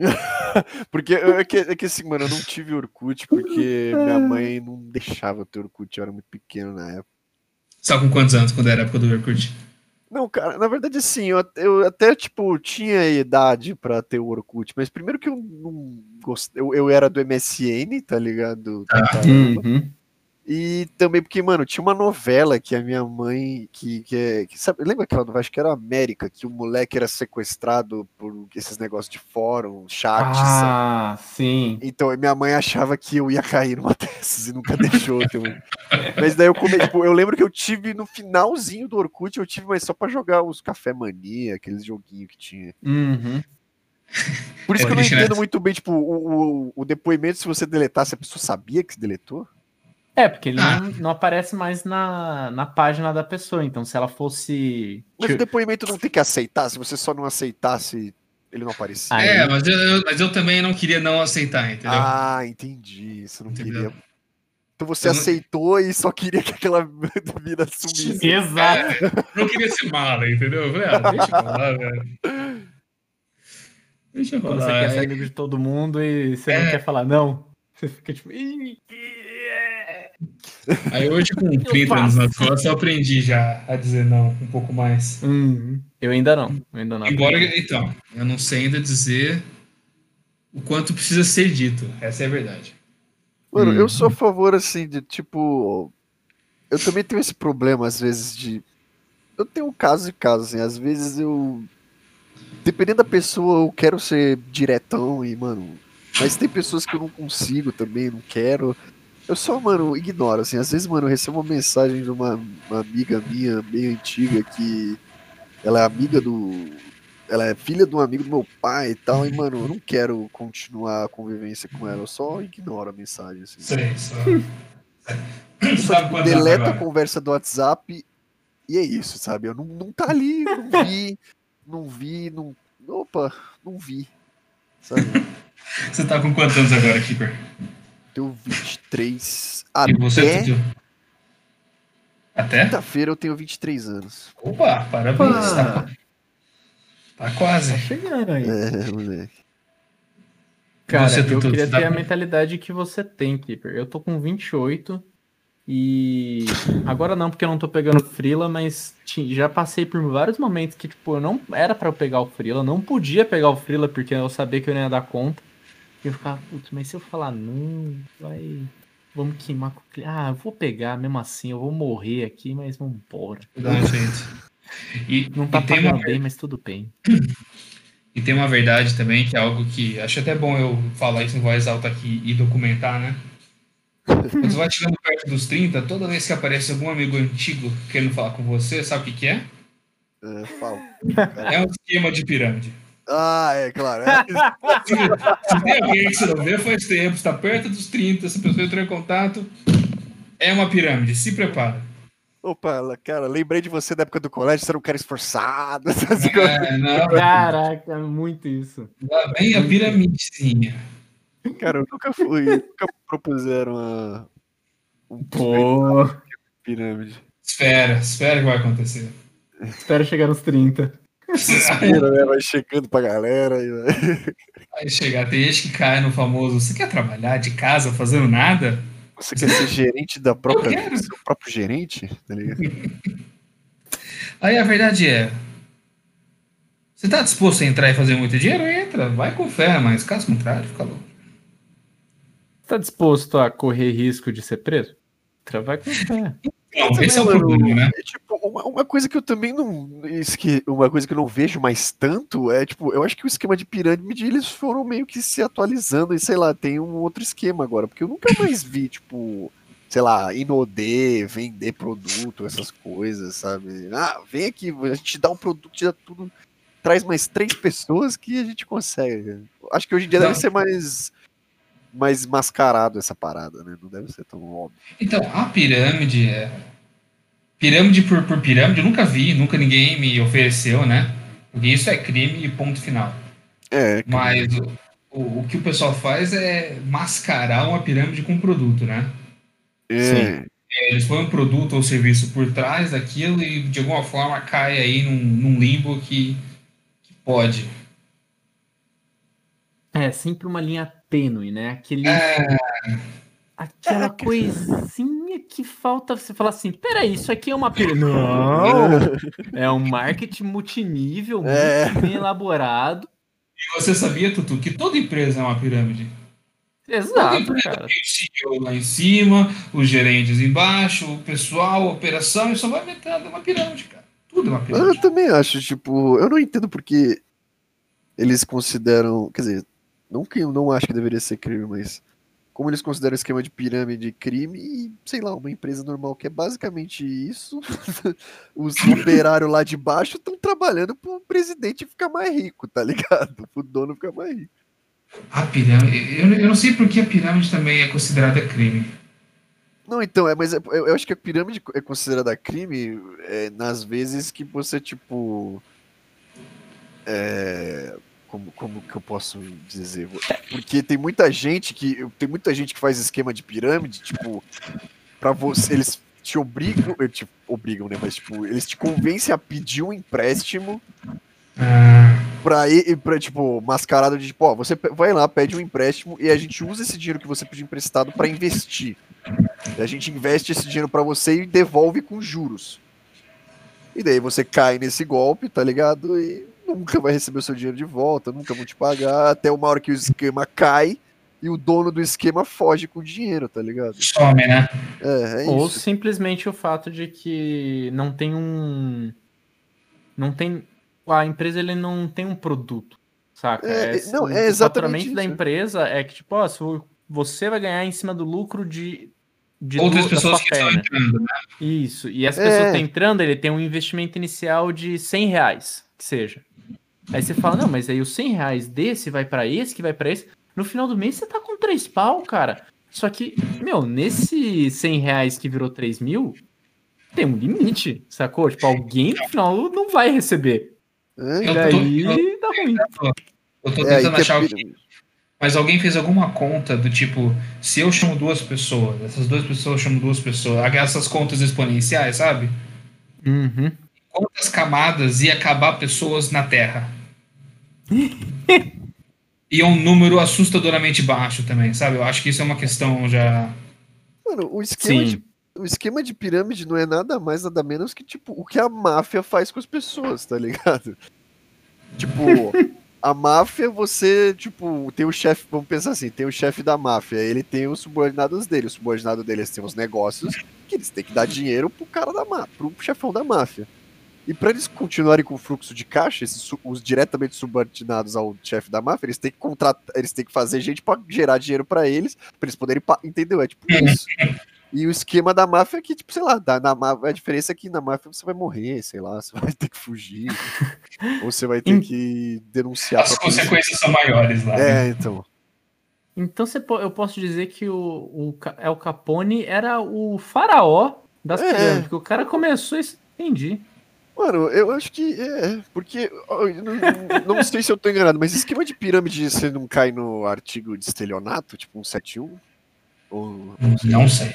Speaker 2: Porque é que, é que assim, mano, eu não tive Orkut porque minha mãe não deixava ter Orkut, eu era muito pequeno na época.
Speaker 1: Sabe com quantos anos, quando era a época do Orkut?
Speaker 2: Não, cara, na verdade, assim, eu, eu até, tipo, tinha idade pra ter o Orkut, mas primeiro que eu não gostei, eu, eu era do MSN, tá ligado?
Speaker 1: Ah.
Speaker 2: Tá.
Speaker 3: Uhum.
Speaker 2: E também porque, mano, tinha uma novela que a minha mãe, que, que, é, que sabe, lembra aquela novela, acho que era América, que o moleque era sequestrado por esses negócios de fórum, chat, sabe?
Speaker 3: Ah, sim.
Speaker 2: Então, minha mãe achava que eu ia cair numa dessas e nunca deixou. Então... Mas daí eu come... tipo, eu lembro que eu tive no finalzinho do Orkut, eu tive, mas só pra jogar os Café Mania, aqueles joguinhos que tinha.
Speaker 3: Uhum.
Speaker 2: Por isso que eu não entendo muito bem, tipo, o, o, o depoimento, se você deletasse, a pessoa sabia que se deletou?
Speaker 3: É, porque ele
Speaker 1: Ah.
Speaker 3: não, não aparece mais na, na página da pessoa. Então, se ela fosse.
Speaker 2: Mas o depoimento não tem que aceitar, se você só não aceitasse, ele não aparecia.
Speaker 3: Ah,
Speaker 1: É, mas eu, eu- mas eu também não queria não aceitar, entendeu?
Speaker 2: Ah, entendi. Você não
Speaker 1: Entendeu?
Speaker 2: queria. Então você
Speaker 1: Eu não-
Speaker 2: aceitou e só queria que aquela vida sumisse.
Speaker 3: Exato.
Speaker 1: Não queria ser mala, entendeu? Eu falei, ah, deixa eu rolar, velho. Deixa eu rolar.
Speaker 3: você quer ser
Speaker 1: é.
Speaker 3: amigo de todo mundo e você
Speaker 1: É.
Speaker 3: não quer falar, não. Você fica tipo.
Speaker 1: Aí hoje, com 30 anos nas costas, eu aprendi já a dizer não um pouco mais.
Speaker 3: Hum, eu ainda não. Eu ainda não.
Speaker 1: Embora, então, eu não sei ainda dizer o quanto precisa ser dito. Essa é a verdade.
Speaker 2: Mano,
Speaker 3: Hum.
Speaker 2: eu sou a favor, assim, de tipo. Eu também tenho esse problema, às vezes, de. Eu tenho casos e casos, assim. Às vezes eu. Dependendo da pessoa, eu quero ser diretão e, mano. Mas tem pessoas que eu não consigo também, não quero. Eu só, mano, ignoro, assim. Às vezes, mano, eu recebo uma mensagem de uma, uma amiga minha, meio antiga, que ela é amiga do. Ela é filha de um amigo do meu pai e tal, e, mano, eu não quero continuar a convivência com ela, eu só ignoro a mensagem, assim.
Speaker 1: Sei, só.
Speaker 2: Só,
Speaker 1: Sabe
Speaker 2: tipo, deleta a
Speaker 1: agora?
Speaker 2: conversa do WhatsApp e é isso, sabe? Eu não, não tá ali, não vi, não vi, não. Opa, não vi. Sabe?
Speaker 1: Você tá com quantos anos agora, Keeper?
Speaker 2: Tenho 23.
Speaker 1: E você,
Speaker 2: Até?
Speaker 1: Até?
Speaker 2: quinta-feira eu tenho 23 anos.
Speaker 1: Opa, parabéns. Tá, tá quase.
Speaker 3: Tá chegando aí.
Speaker 2: É, moleque.
Speaker 3: Cara,
Speaker 1: Você,
Speaker 3: eu queria
Speaker 1: tá
Speaker 3: ter a
Speaker 1: com-
Speaker 3: mentalidade que você tem, Keeper. Eu tô com 28 e agora não, porque eu não tô pegando frila, mas já passei por vários momentos que, tipo, eu não era pra eu pegar o frila, eu não podia pegar o frila porque eu sabia que eu não ia dar conta. E eu ficava, putz, mas se eu falar não, vai. Vamos queimar com o cliente. Ah, eu vou pegar mesmo assim, eu vou morrer aqui, mas vambora.
Speaker 1: Dá um jeito. E,
Speaker 3: Não tá
Speaker 1: e, tem uma,
Speaker 3: pagando bem, mas tudo bem.
Speaker 1: e tem uma verdade também, que é algo que acho até bom eu falar isso em voz alta aqui e documentar, né? Quando você vai chegando perto dos 30, toda vez que aparece algum amigo antigo querendo falar com você, sabe o que, que é?
Speaker 2: É, fala.
Speaker 1: É um esquema de pirâmide.
Speaker 2: Ah, é, claro. é.
Speaker 1: Se, se tem alguém que você não vê faz tempo, está perto dos 30, essa pessoa entrou em contato, é uma pirâmide, se prepara.
Speaker 2: Opa, cara, lembrei de você da época do colégio, você era um cara esforçado. essas coisas.
Speaker 1: É, não,
Speaker 3: Caraca, muito isso.
Speaker 1: lá vem a piramidezinha.
Speaker 2: Cara, eu nunca fui, nunca propuseram a. Um
Speaker 3: Pô,
Speaker 2: pirâmide.
Speaker 1: Espera, espera que vai acontecer.
Speaker 3: espero chegar nos 30.
Speaker 2: Desespero, né? Vai chegando pra galera. E... vai-
Speaker 1: Vai chegar, tem gente que cai no famoso. Você quer trabalhar de casa fazendo nada?
Speaker 2: Você quer ser gerente da própria.
Speaker 1: quero.
Speaker 2: Seu próprio gerente? Tá?
Speaker 1: Aí a verdade é. Você tá disposto a entrar e fazer muito dinheiro? Entra, vai com fé, mas caso contrário, fica louco.
Speaker 3: Tá disposto a correr risco de ser preso? Tra- Vai com fé.
Speaker 1: Não, esse é o
Speaker 2: Mano,
Speaker 1: problema, né?
Speaker 2: é, tipo, uma, uma coisa que eu também não. Uma coisa que eu não vejo mais tanto é, tipo, eu acho que o esquema de pirâmide eles foram meio que se atualizando e sei lá, tem um outro esquema agora, porque eu nunca mais vi, tipo, sei lá, Inodê, vender produto, essas coisas, sabe? Ah, vem aqui, a gente dá um produto, dá tudo, traz mais três pessoas que a gente consegue. Acho que hoje em dia
Speaker 1: Não.
Speaker 2: deve ser mais. Mais mascarado essa parada, né? Não deve ser tão óbvio.
Speaker 1: Então, a pirâmide é. Pirâmide por, por pirâmide, eu nunca vi, nunca ninguém me ofereceu, né? Porque isso é crime e ponto final.
Speaker 2: É,
Speaker 1: Mas o, o, o que o pessoal faz é mascarar uma pirâmide com um produto, né?
Speaker 2: é,
Speaker 1: Eles põem um produto ou serviço por trás daquilo e de alguma forma cai aí num, num limbo que, que pode.
Speaker 3: É sempre uma linha tênue, né? Aquele,
Speaker 1: É,
Speaker 3: aquela coisinha que falta você falar assim: peraí, isso aqui é uma pirâmide. Não! É um marketing multinível,
Speaker 2: É.
Speaker 3: muito bem elaborado.
Speaker 1: e você sabia, Tutu, que toda empresa é uma pirâmide?
Speaker 3: Exato, cara.
Speaker 1: tem o CEO lá em cima, os gerentes embaixo, o pessoal, a operação, e só vai é uma pirâmide, cara. Tudo é uma
Speaker 2: Eu
Speaker 1: pirâmide.
Speaker 2: também acho, tipo, eu não entendo porque eles consideram, quer dizer, não que eu não acho que deveria ser crime, mas como eles consideram o esquema de pirâmide crime e, sei lá, uma empresa normal que é basicamente isso, os operários lá de baixo estão trabalhando pro presidente ficar mais rico, tá ligado? Pro dono ficar mais rico.
Speaker 1: A pirâmide. Eu, eu não sei por que a pirâmide também é considerada crime.
Speaker 2: Não, então, é, mas é- eu, eu acho que a pirâmide é considerada crime é, nas vezes que você, tipo. É, como, como que eu posso dizer? Porque tem muita gente que. Tem muita gente que faz esquema de pirâmide, tipo, pra você. Eles te obrigam. Te obrigam, né? Mas, tipo, eles te convencem a pedir um empréstimo pra ir, pra, tipo, mascarado de, tipo, ó, você vai lá, pede um empréstimo e a gente usa esse dinheiro que você pediu emprestado pra investir. E a gente investe esse dinheiro pra você e devolve com juros. E daí você cai nesse golpe, tá ligado? E nunca vai receber o seu dinheiro de volta, nunca vão te pagar, até uma hora que o esquema cai e o dono do esquema foge com o dinheiro, tá ligado?
Speaker 1: Some, né?
Speaker 2: É, é
Speaker 3: Ou
Speaker 2: isso.
Speaker 3: simplesmente o fato de que não tem um. Não tem. A empresa ele não tem um produto, saca?
Speaker 2: É, é, não,
Speaker 3: o
Speaker 2: é exatamente
Speaker 3: faturamento da empresa é que, tipo, ó, se o- você vai ganhar em cima do lucro de. de
Speaker 1: Outras pessoas
Speaker 3: sua
Speaker 1: que estão entrando, né?
Speaker 3: Isso. E essa
Speaker 2: É.
Speaker 3: pessoa que tá entrando, ele tem um investimento inicial de 100 reais, que seja. Aí você fala, não, mas aí os 100 reais desse vai pra esse, que vai pra esse. No final do mês você tá com 3 pau, cara. Só que, meu, nesse 100 reais que virou 3 mil, tem um limite, sacou? Tipo, alguém no final não vai receber.
Speaker 2: É,
Speaker 3: E
Speaker 1: Eu
Speaker 3: daí
Speaker 1: tô-
Speaker 3: dá ruim.
Speaker 1: Eu tô
Speaker 2: é
Speaker 1: tentando
Speaker 2: que é
Speaker 1: achar o
Speaker 2: pirâmide.
Speaker 1: Mas alguém fez alguma conta do tipo, se eu chamo duas pessoas, essas duas pessoas chamam duas pessoas, essas contas exponenciais, sabe?
Speaker 3: Uhum.
Speaker 1: Quantas camadas ia acabar pessoas na Terra? E é um número assustadoramente baixo também, sabe? Eu acho que isso é uma questão já.
Speaker 2: Mano, o esquema, de, o esquema de pirâmide não é nada mais, nada menos que, tipo, o que a máfia faz com as pessoas, tá ligado? Tipo, a máfia, você, tipo, tem o chefe, vamos pensar assim, tem o chefe da máfia, ele tem os subordinados dele, os subordinados deles têm os negócios que eles têm que dar dinheiro pro cara da máfia, pro chefão da máfia. E pra eles continuarem com o fluxo de caixa, esses, os diretamente subordinados ao chefe da máfia, eles têm que contratar, eles têm que fazer gente pra gerar dinheiro pra eles, pra eles poderem, entendeu? É tipo isso. E o esquema da máfia é que, tipo, sei lá, da, na máfia, a diferença é que na máfia você vai morrer, sei lá, você vai ter que fugir, ou você vai ter que denunciar
Speaker 1: As consequências são maiores lá. né?
Speaker 2: É, então.
Speaker 3: Então você eu posso dizer que o, o El Capone era o faraó das
Speaker 2: É.
Speaker 3: pirâmides. Porque o cara começou isso. Entendi.
Speaker 2: Mano, eu acho que é, porque não, não sei se eu tô enganado, mas esquema de pirâmide você não cai no artigo de estelionato, tipo 171? Ou,
Speaker 1: Não sei.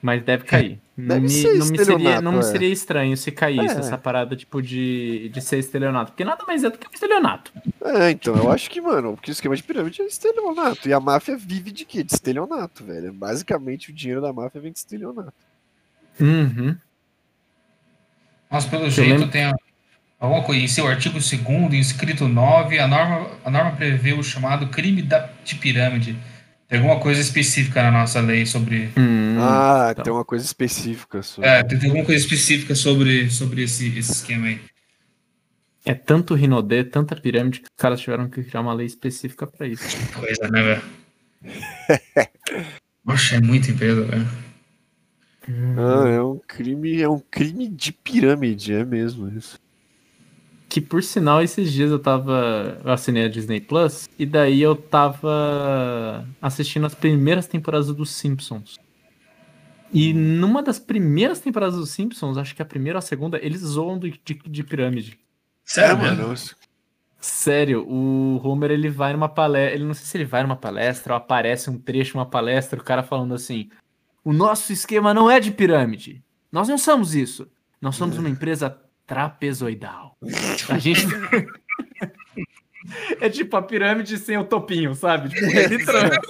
Speaker 3: Mas deve cair. não,
Speaker 2: Deve
Speaker 3: me,
Speaker 2: ser
Speaker 3: não, me seria,
Speaker 2: estelionato,
Speaker 3: não me
Speaker 2: é.
Speaker 3: seria estranho se caísse
Speaker 2: É.
Speaker 3: essa parada, tipo, de, de ser estelionato. Porque nada mais é do que um estelionato.
Speaker 2: É, então, eu acho que, mano, porque o esquema de pirâmide é estelionato. E a máfia vive de quê? De estelionato, velho. Basicamente, o dinheiro da máfia vem de estelionato.
Speaker 3: Uhum.
Speaker 1: Mas pelo
Speaker 3: Eu
Speaker 1: jeito
Speaker 3: lembro-
Speaker 1: tem alguma coisa. Em seu artigo 2 inscrito 9, a norma, a norma prevê o chamado crime da, de pirâmide. Tem alguma coisa específica na nossa lei sobre.
Speaker 3: Hum,
Speaker 2: ah,
Speaker 3: então.
Speaker 2: tem uma coisa específica sobre.
Speaker 1: É, tem tem alguma coisa específica sobre, sobre esse, esse esquema aí.
Speaker 3: É tanto Rinodê, tanta pirâmide, que os caras tiveram que criar uma lei específica pra isso.
Speaker 1: Coisa, né, velho? Poxa, é muita empresa, velho.
Speaker 2: Ah, é um crime, é um crime de pirâmide, é mesmo isso.
Speaker 3: Que por sinal, esses dias eu tava. Eu assinei a Disney Plus, e daí eu tava assistindo as primeiras temporadas dos Simpsons. E numa das primeiras temporadas dos Simpsons, acho que a primeira ou a segunda, eles zoam do- de, de pirâmide.
Speaker 1: Sério,
Speaker 2: é,
Speaker 1: mano?
Speaker 2: mano.
Speaker 3: Sério, o Homer ele vai numa palestra. Ele não sei se ele vai numa palestra ou aparece um trecho de uma palestra, o cara falando assim: O nosso esquema não é de pirâmide. Nós não somos isso. Nós somos uma empresa trapezoidal. A gente. é tipo a pirâmide sem o topinho, sabe? Tipo, é literalmente.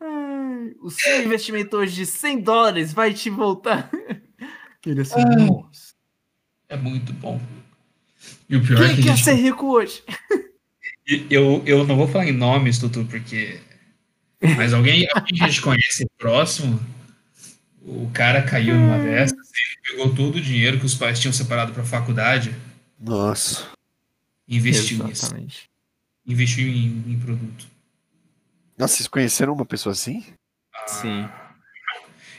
Speaker 3: Ai, O seu investimento hoje de 100 dólares vai te voltar. Ele assim,
Speaker 1: Ai.
Speaker 3: nossa.
Speaker 1: É muito bom. E o pior é
Speaker 3: Quem
Speaker 1: que a
Speaker 3: quer
Speaker 1: gente
Speaker 3: ser rico hoje?
Speaker 1: Eu, eu não vou falar em nomes, Tutu, porque. Mas alguém, alguém que a gente conhece próximo, o cara caiu numa dessas, ele pegou todo o dinheiro que os pais tinham separado para faculdade
Speaker 2: Nossa.
Speaker 1: e investiu nisso. Investiu em, em produto.
Speaker 2: Nossa, vocês conheceram uma pessoa assim?
Speaker 3: Sim.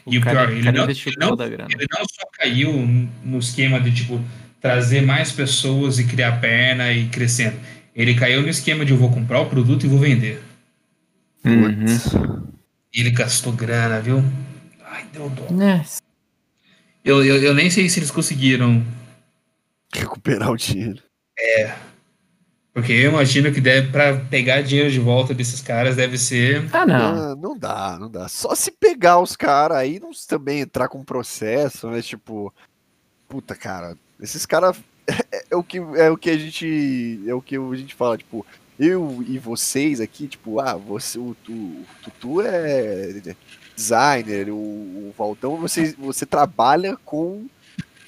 Speaker 1: E o
Speaker 3: cara,
Speaker 1: pior,
Speaker 3: o
Speaker 1: ele
Speaker 3: cara
Speaker 1: não- ele não-
Speaker 3: a.
Speaker 1: Ele não só caiu no esquema de, tipo, trazer mais pessoas e criar perna e crescendo. Ele caiu no esquema de eu vou comprar o produto e vou vender.
Speaker 3: Uhum.
Speaker 1: Ele gastou grana, viu? Ai, deu dó.
Speaker 3: É,
Speaker 1: Eu, eu, eu nem sei se eles conseguiram
Speaker 2: Recuperar o dinheiro.
Speaker 1: Porque eu imagino que deve para pegar dinheiro de volta desses caras deve ser.
Speaker 3: Ah, não.
Speaker 2: Ah, não dá, não dá. Só se pegar os caras aí, não também entrar com processo, né? Tipo, puta, cara, Esses caras é, é o que é o que a gente é o que a gente fala, tipo, eu e vocês aqui, tipo, ah, você o, o, Tutu é designer, o, o Valdão, você você trabalha com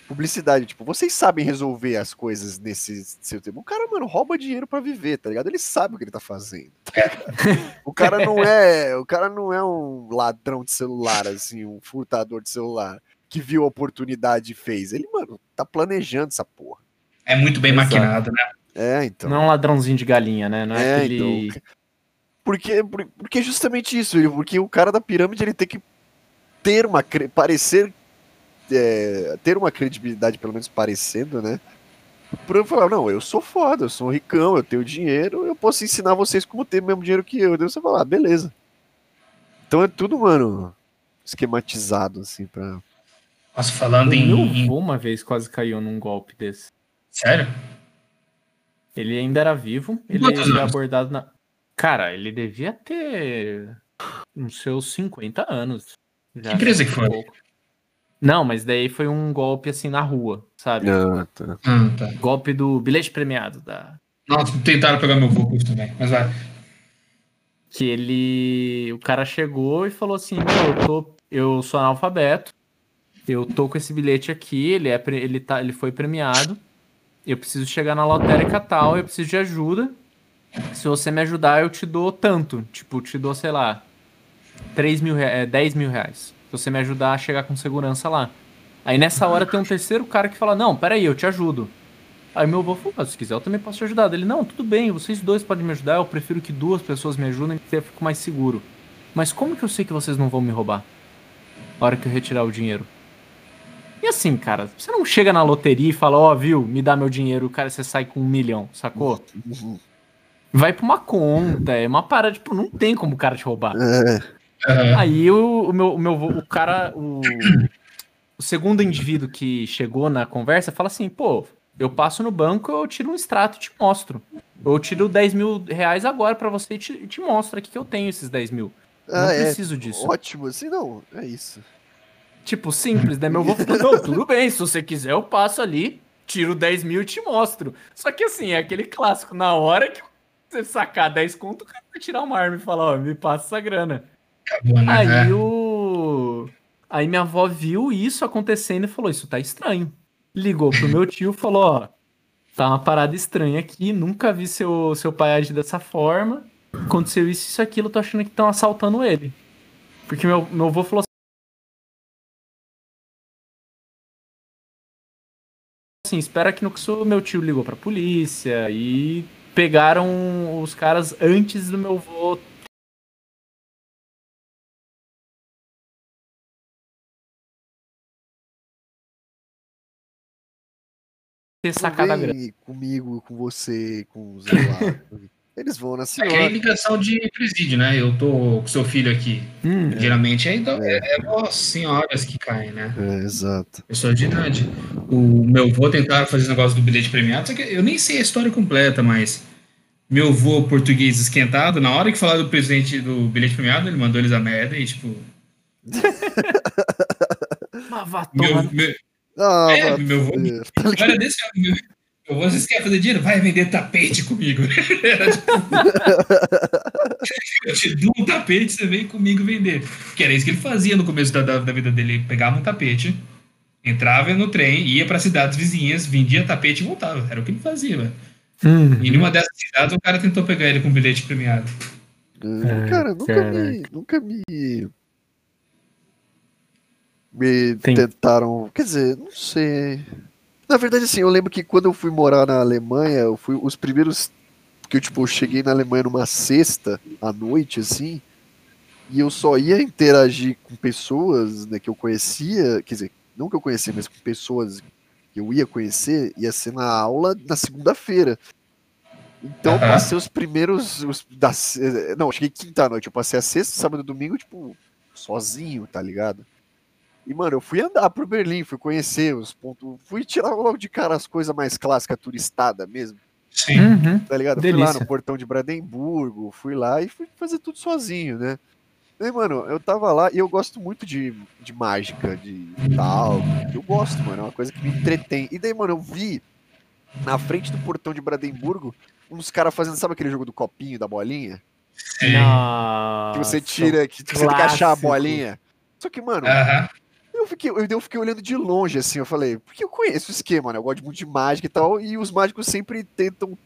Speaker 2: publicidade, tipo, vocês sabem resolver as coisas nesse seu tempo. O cara, mano, rouba dinheiro para viver, tá ligado? Ele sabe o que ele tá fazendo. Tá o cara não é, o cara não é um ladrão de celular assim, um furtador de celular que viu a oportunidade e fez. Ele, mano, tá planejando essa porra.
Speaker 1: É muito bem Exato. maquinado, né?
Speaker 2: É, então.
Speaker 3: Não é um ladrãozinho de galinha, né? Não é, é aquele...
Speaker 2: então. Porque, porque é justamente isso, porque o cara da pirâmide ele tem que ter uma parecer é, ter uma credibilidade, pelo menos parecendo, né? Pra eu falar, não, eu sou foda, eu sou ricão, eu tenho dinheiro, eu posso ensinar vocês como ter o mesmo dinheiro que eu. Daí você fala, ah, beleza. Então é tudo, mano, esquematizado, assim, pra.
Speaker 1: Nossa, falando em.
Speaker 3: Meu avô uma vez quase caiu num golpe desse.
Speaker 1: Sério?
Speaker 3: Ele ainda era vivo, ele foi abordado na. Cara, ele devia ter uns seus 50 anos.
Speaker 1: Já que empresa que foi? Um
Speaker 3: não, mas daí foi um golpe assim na rua, sabe?
Speaker 2: Ah, tá.
Speaker 1: Ah, tá.
Speaker 3: Golpe do bilhete premiado da.
Speaker 1: Nossa, tentaram pegar meu voo também, mas vai.
Speaker 3: Que ele. O cara chegou e falou assim: Meu, eu, tô... eu sou analfabeto, eu tô com esse bilhete aqui, ele, é pre... ele, tá... ele foi premiado, eu preciso chegar na lotérica tal, eu preciso de ajuda. Se você me ajudar, eu te dou tanto. Tipo, te dou, sei lá, 3 mil reais, é, 10 mil reais você me ajudar a chegar com segurança lá. Aí nessa hora tem um terceiro cara que fala: Não, peraí, eu te ajudo. Aí meu avô falou: ah, Se quiser, eu também posso te ajudar. Ele: Não, tudo bem, vocês dois podem me ajudar. Eu prefiro que duas pessoas me ajudem, porque eu fico mais seguro. Mas como que eu sei que vocês não vão me roubar? A hora que eu retirar o dinheiro. E assim, cara, você não chega na loteria e fala: Ó, oh, viu, me dá meu dinheiro, cara, você sai com um milhão, sacou? Vai pra uma conta, é uma parada, tipo, não tem como o cara te roubar. Uhum. Aí o, o, meu, o meu o cara, o, o segundo indivíduo que chegou na conversa fala assim, pô, eu passo no banco, eu tiro um extrato e te mostro. Eu tiro 10 mil reais agora para você e te, te mostro aqui que eu tenho esses 10 mil. Eu ah, não é preciso disso.
Speaker 2: Ótimo, assim não, é isso.
Speaker 3: Tipo, simples, né? Meu avô falou, não, tudo bem, se você quiser eu passo ali, tiro 10 mil e te mostro. Só que assim, é aquele clássico, na hora que você sacar 10 conto, o cara vai tirar uma arma e falar, ó, me passa essa grana. Acabou, né? Aí o. Aí minha avó viu isso acontecendo e falou: Isso tá estranho. Ligou pro meu tio e falou: Ó, tá uma parada estranha aqui, nunca vi seu, seu pai agir dessa forma. Aconteceu isso, isso, aquilo, tô achando que estão assaltando ele. Porque meu, meu avô falou assim: espera que no que meu tio ligou pra polícia e pegaram os caras antes do meu avô ter sacada grande.
Speaker 2: comigo, com você, com o Zé Eles vão na senhora.
Speaker 1: É ligação de presídio, né? Eu tô com seu filho aqui. Hum, Geralmente é, então, é. é, é senhoras que caem, né?
Speaker 2: É, exato.
Speaker 1: Pessoa de idade. O meu avô tentaram fazer esse negócio do bilhete premiado, só que eu nem sei a história completa, mas meu avô português esquentado, na hora que falaram do presidente do bilhete premiado, ele mandou eles a merda e tipo.
Speaker 3: meu, meu,
Speaker 2: ah, é, meu avô.
Speaker 1: Tá olha desse meu, eu vou, vocês querem fazer dinheiro? Vai vender tapete comigo. tipo, eu te dou um tapete, você vem comigo vender. Que era isso que ele fazia no começo da, da, da vida dele. Ele pegava um tapete, entrava no trem, ia para cidades vizinhas, vendia tapete e voltava. Era o que ele fazia, velho. Uhum. E numa dessas cidades, o cara tentou pegar ele com um bilhete premiado.
Speaker 2: É, cara, nunca me, nunca me me Tem. tentaram. Quer dizer, não sei. Na verdade, assim, eu lembro que quando eu fui morar na Alemanha, eu fui os primeiros. Que eu, tipo, eu cheguei na Alemanha numa sexta à noite, assim, e eu só ia interagir com pessoas né, que eu conhecia, quer dizer, não que eu conhecia, mas com pessoas que eu ia conhecer, ia ser na aula na segunda-feira. Então, uhum. passei os primeiros. Os, da, não, cheguei quinta noite. Eu passei a sexta, sábado e domingo, tipo, sozinho, tá ligado? E, mano, eu fui andar pro Berlim, fui conhecer os pontos. Fui tirar logo de cara as coisas mais clássicas, turistada mesmo.
Speaker 1: Sim. Uhum.
Speaker 2: Tá ligado? Delícia. Fui lá no portão de Brandemburgo, fui lá e fui fazer tudo sozinho, né? E, mano, eu tava lá e eu gosto muito de, de mágica, de tal. Eu gosto, mano, é uma coisa que me entretém. E daí, mano, eu vi na frente do portão de Brademburgo uns caras fazendo, sabe aquele jogo do copinho, da bolinha?
Speaker 1: Sim.
Speaker 2: Que você tira, que você tem que achar a bolinha. Só que, mano,
Speaker 1: Aham.
Speaker 2: Eu fiquei, eu, eu fiquei olhando de longe, assim, eu falei, porque eu conheço o esquema, né? Eu gosto muito de mágica e tal, e os mágicos sempre tentam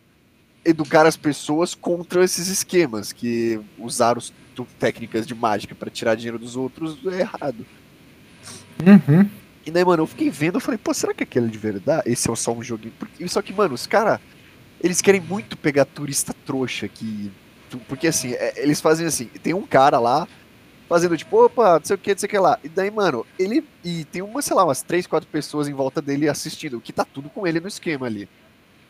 Speaker 2: educar as pessoas contra esses esquemas, que usar os, técnicas de mágica pra tirar dinheiro dos outros é errado.
Speaker 3: Uhum.
Speaker 2: E daí, mano, eu fiquei vendo, eu falei, pô, será que aquele é de verdade? Esse é só um joguinho. Porque, só que, mano, os caras, eles querem muito pegar turista trouxa que. Porque assim, é, eles fazem assim, tem um cara lá fazendo tipo, opa, não sei o que, não sei o que lá. E daí, mano, ele. E tem uma, sei lá, umas três, quatro pessoas em volta dele assistindo, que tá tudo com ele no esquema ali.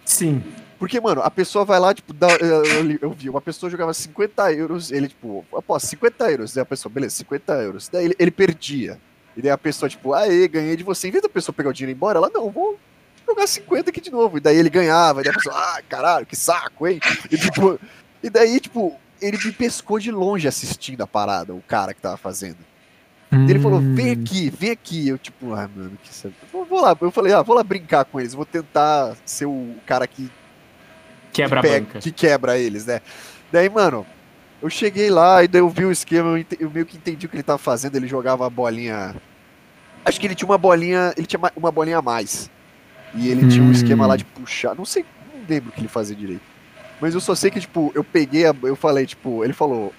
Speaker 3: Sim.
Speaker 2: Porque, mano, a pessoa vai lá, tipo, dá, eu, eu- vi, uma pessoa jogava 50 euros, ele, tipo, aposto, 50 euros. Daí a pessoa, beleza, 50 euros. Daí ele, ele perdia. E daí a pessoa, tipo, aê, ganhei de você. Em vez da pessoa pegar o dinheiro e ir embora, ela, não, vou jogar 50 aqui de novo. E daí ele ganhava, e daí a pessoa, ah, caralho, que saco, hein? E, tipo, e daí, tipo, ele me pescou de longe assistindo a parada, o cara que tava fazendo. E ele falou, vem
Speaker 3: Hum.
Speaker 2: aqui, vem aqui. Eu, tipo, ah, mano, que sabe. Vou, vou lá, eu falei, ah, vou lá brincar com eles, vou tentar ser o cara que
Speaker 3: Quebra a
Speaker 2: que pega-
Speaker 3: banca.
Speaker 2: que quebra eles, né? Daí, mano, eu cheguei lá e daí eu vi o esquema, eu, ente- eu meio que entendi o que ele tava fazendo, ele jogava a bolinha. Acho que ele tinha uma bolinha, ele tinha ma- uma bolinha a mais. E ele tinha um
Speaker 3: Hum.
Speaker 2: esquema lá de puxar, não sei, não lembro o que ele fazia direito. Mas eu só sei que, tipo, eu peguei, a, eu falei, tipo, ele falou,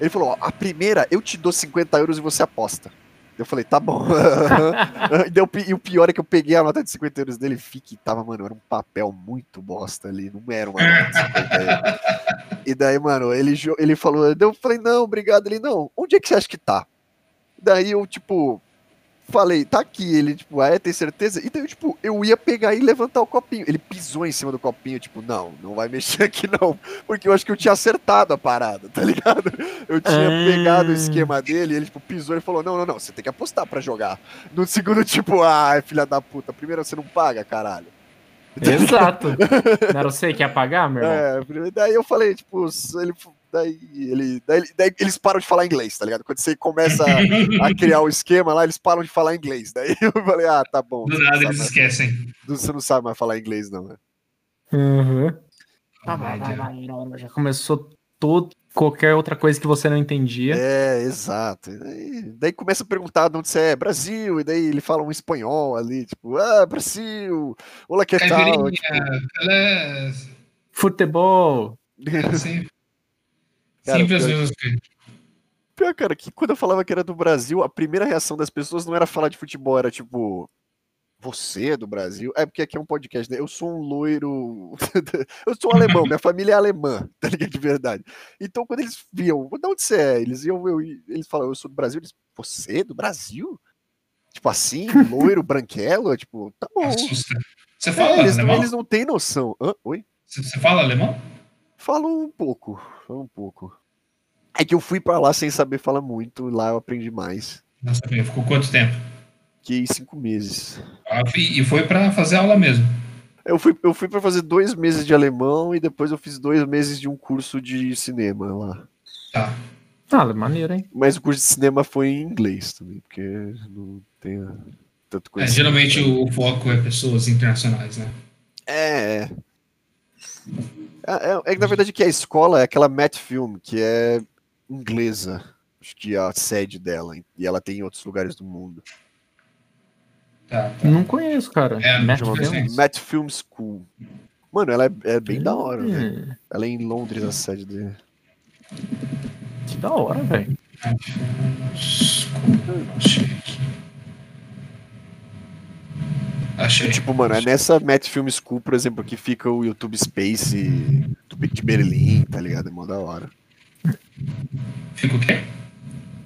Speaker 2: ele falou, a primeira eu te dou 50 euros e você aposta. Eu falei, tá bom. e, o pi- o pior é que eu peguei a nota de 50 euros dele vi que tava, mano, era um papel muito bosta ali, não era uma nota de 50 euros. E daí, mano, ele, ele falou, eu falei, não, obrigado. Ele, não, onde é que você acha que tá? Daí eu, tipo, falei, tá aqui. Ele, tipo, ah, é, tem certeza? E daí, eu, tipo, eu ia pegar e levantar o copinho. Ele pisou em cima do copinho, tipo, não, não vai mexer aqui não. Porque eu acho que eu tinha acertado a parada, tá ligado? Eu tinha
Speaker 3: Ah.
Speaker 2: pegado o esquema dele, ele, tipo, pisou e falou, não, não, não, você tem que apostar pra jogar. No segundo, tipo, ah, filha da puta, primeiro você não paga, caralho.
Speaker 3: Exato. Não era você que ia pagar, meu irmão?
Speaker 2: É, daí eu falei, tipo, ele, daí, ele, daí, daí eles param de falar inglês, tá ligado? Quando você começa a, a criar o esquema lá, eles param de falar inglês. Daí eu falei, ah, tá bom.
Speaker 1: Do nada
Speaker 2: sabe
Speaker 1: eles
Speaker 2: mais,
Speaker 1: esquecem.
Speaker 2: você não sabe mais falar inglês, não, né?
Speaker 3: Uhum.
Speaker 1: Comédia.
Speaker 3: Já começou todo, qualquer outra coisa que você não entendia.
Speaker 2: É, exato. E Daí, daí começa a perguntar de onde você é, Brasil, e daí ele fala um espanhol ali, tipo, ah, Brasil, olá, que tal? Tipo,
Speaker 1: ela é
Speaker 3: Futebol.
Speaker 2: Cara,
Speaker 1: sempre as
Speaker 2: pior-
Speaker 1: coisas.
Speaker 2: Pior, cara, que quando eu falava que era do Brasil, a primeira reação das pessoas não era falar de futebol, era tipo. Você é do Brasil? É porque aqui é um podcast, né? Eu sou um loiro. eu sou um alemão, minha família é alemã, tá ligado? De verdade. Então, quando eles viam, de onde você é? Eles iam, eu, eles falavam, eu sou do Brasil. Eles, você é do Brasil? Tipo assim, loiro, branquelo? Tipo, tá bom.
Speaker 1: Assusta. Você
Speaker 2: É,
Speaker 1: fala
Speaker 2: eles, não,
Speaker 1: alemão?
Speaker 2: eles não têm noção. Hã? Oi?
Speaker 1: Você fala alemão?
Speaker 2: Falam um pouco, falam um pouco. É que eu fui pra lá sem saber falar muito, lá eu aprendi mais.
Speaker 1: Nossa, ficou quanto tempo?
Speaker 2: Fiquei cinco meses.
Speaker 1: Ah, E foi pra fazer aula mesmo.
Speaker 2: Eu fui, eu fui para fazer dois meses de alemão e depois eu fiz dois meses de um curso de cinema lá.
Speaker 1: Tá.
Speaker 3: Ah, maneiro, hein?
Speaker 2: Mas o curso de cinema foi em inglês também, porque não tem tanto
Speaker 1: É,
Speaker 2: conhecimento.
Speaker 1: geralmente o, o foco é pessoas internacionais, né?
Speaker 2: É, é. É, é, é que na verdade que a escola é aquela Met Film, que é inglesa. Acho que é a sede dela. E ela tem em outros lugares do mundo.
Speaker 1: Tá, tá.
Speaker 3: Não conheço, cara.
Speaker 1: É,
Speaker 3: Matt
Speaker 1: chama
Speaker 3: Films?
Speaker 1: Films.
Speaker 2: Met Film School. Mano, ela é, é bem da hora, velho.
Speaker 3: Hum,
Speaker 2: Ela é em Londres, a sede dele.
Speaker 3: Que da hora, velho.
Speaker 1: Achei. Achei.
Speaker 2: Tipo, mano, é nessa Met Film School, por exemplo, que fica o YouTube Space do de Berlim, tá ligado? É mó da hora.
Speaker 1: Fica o quê?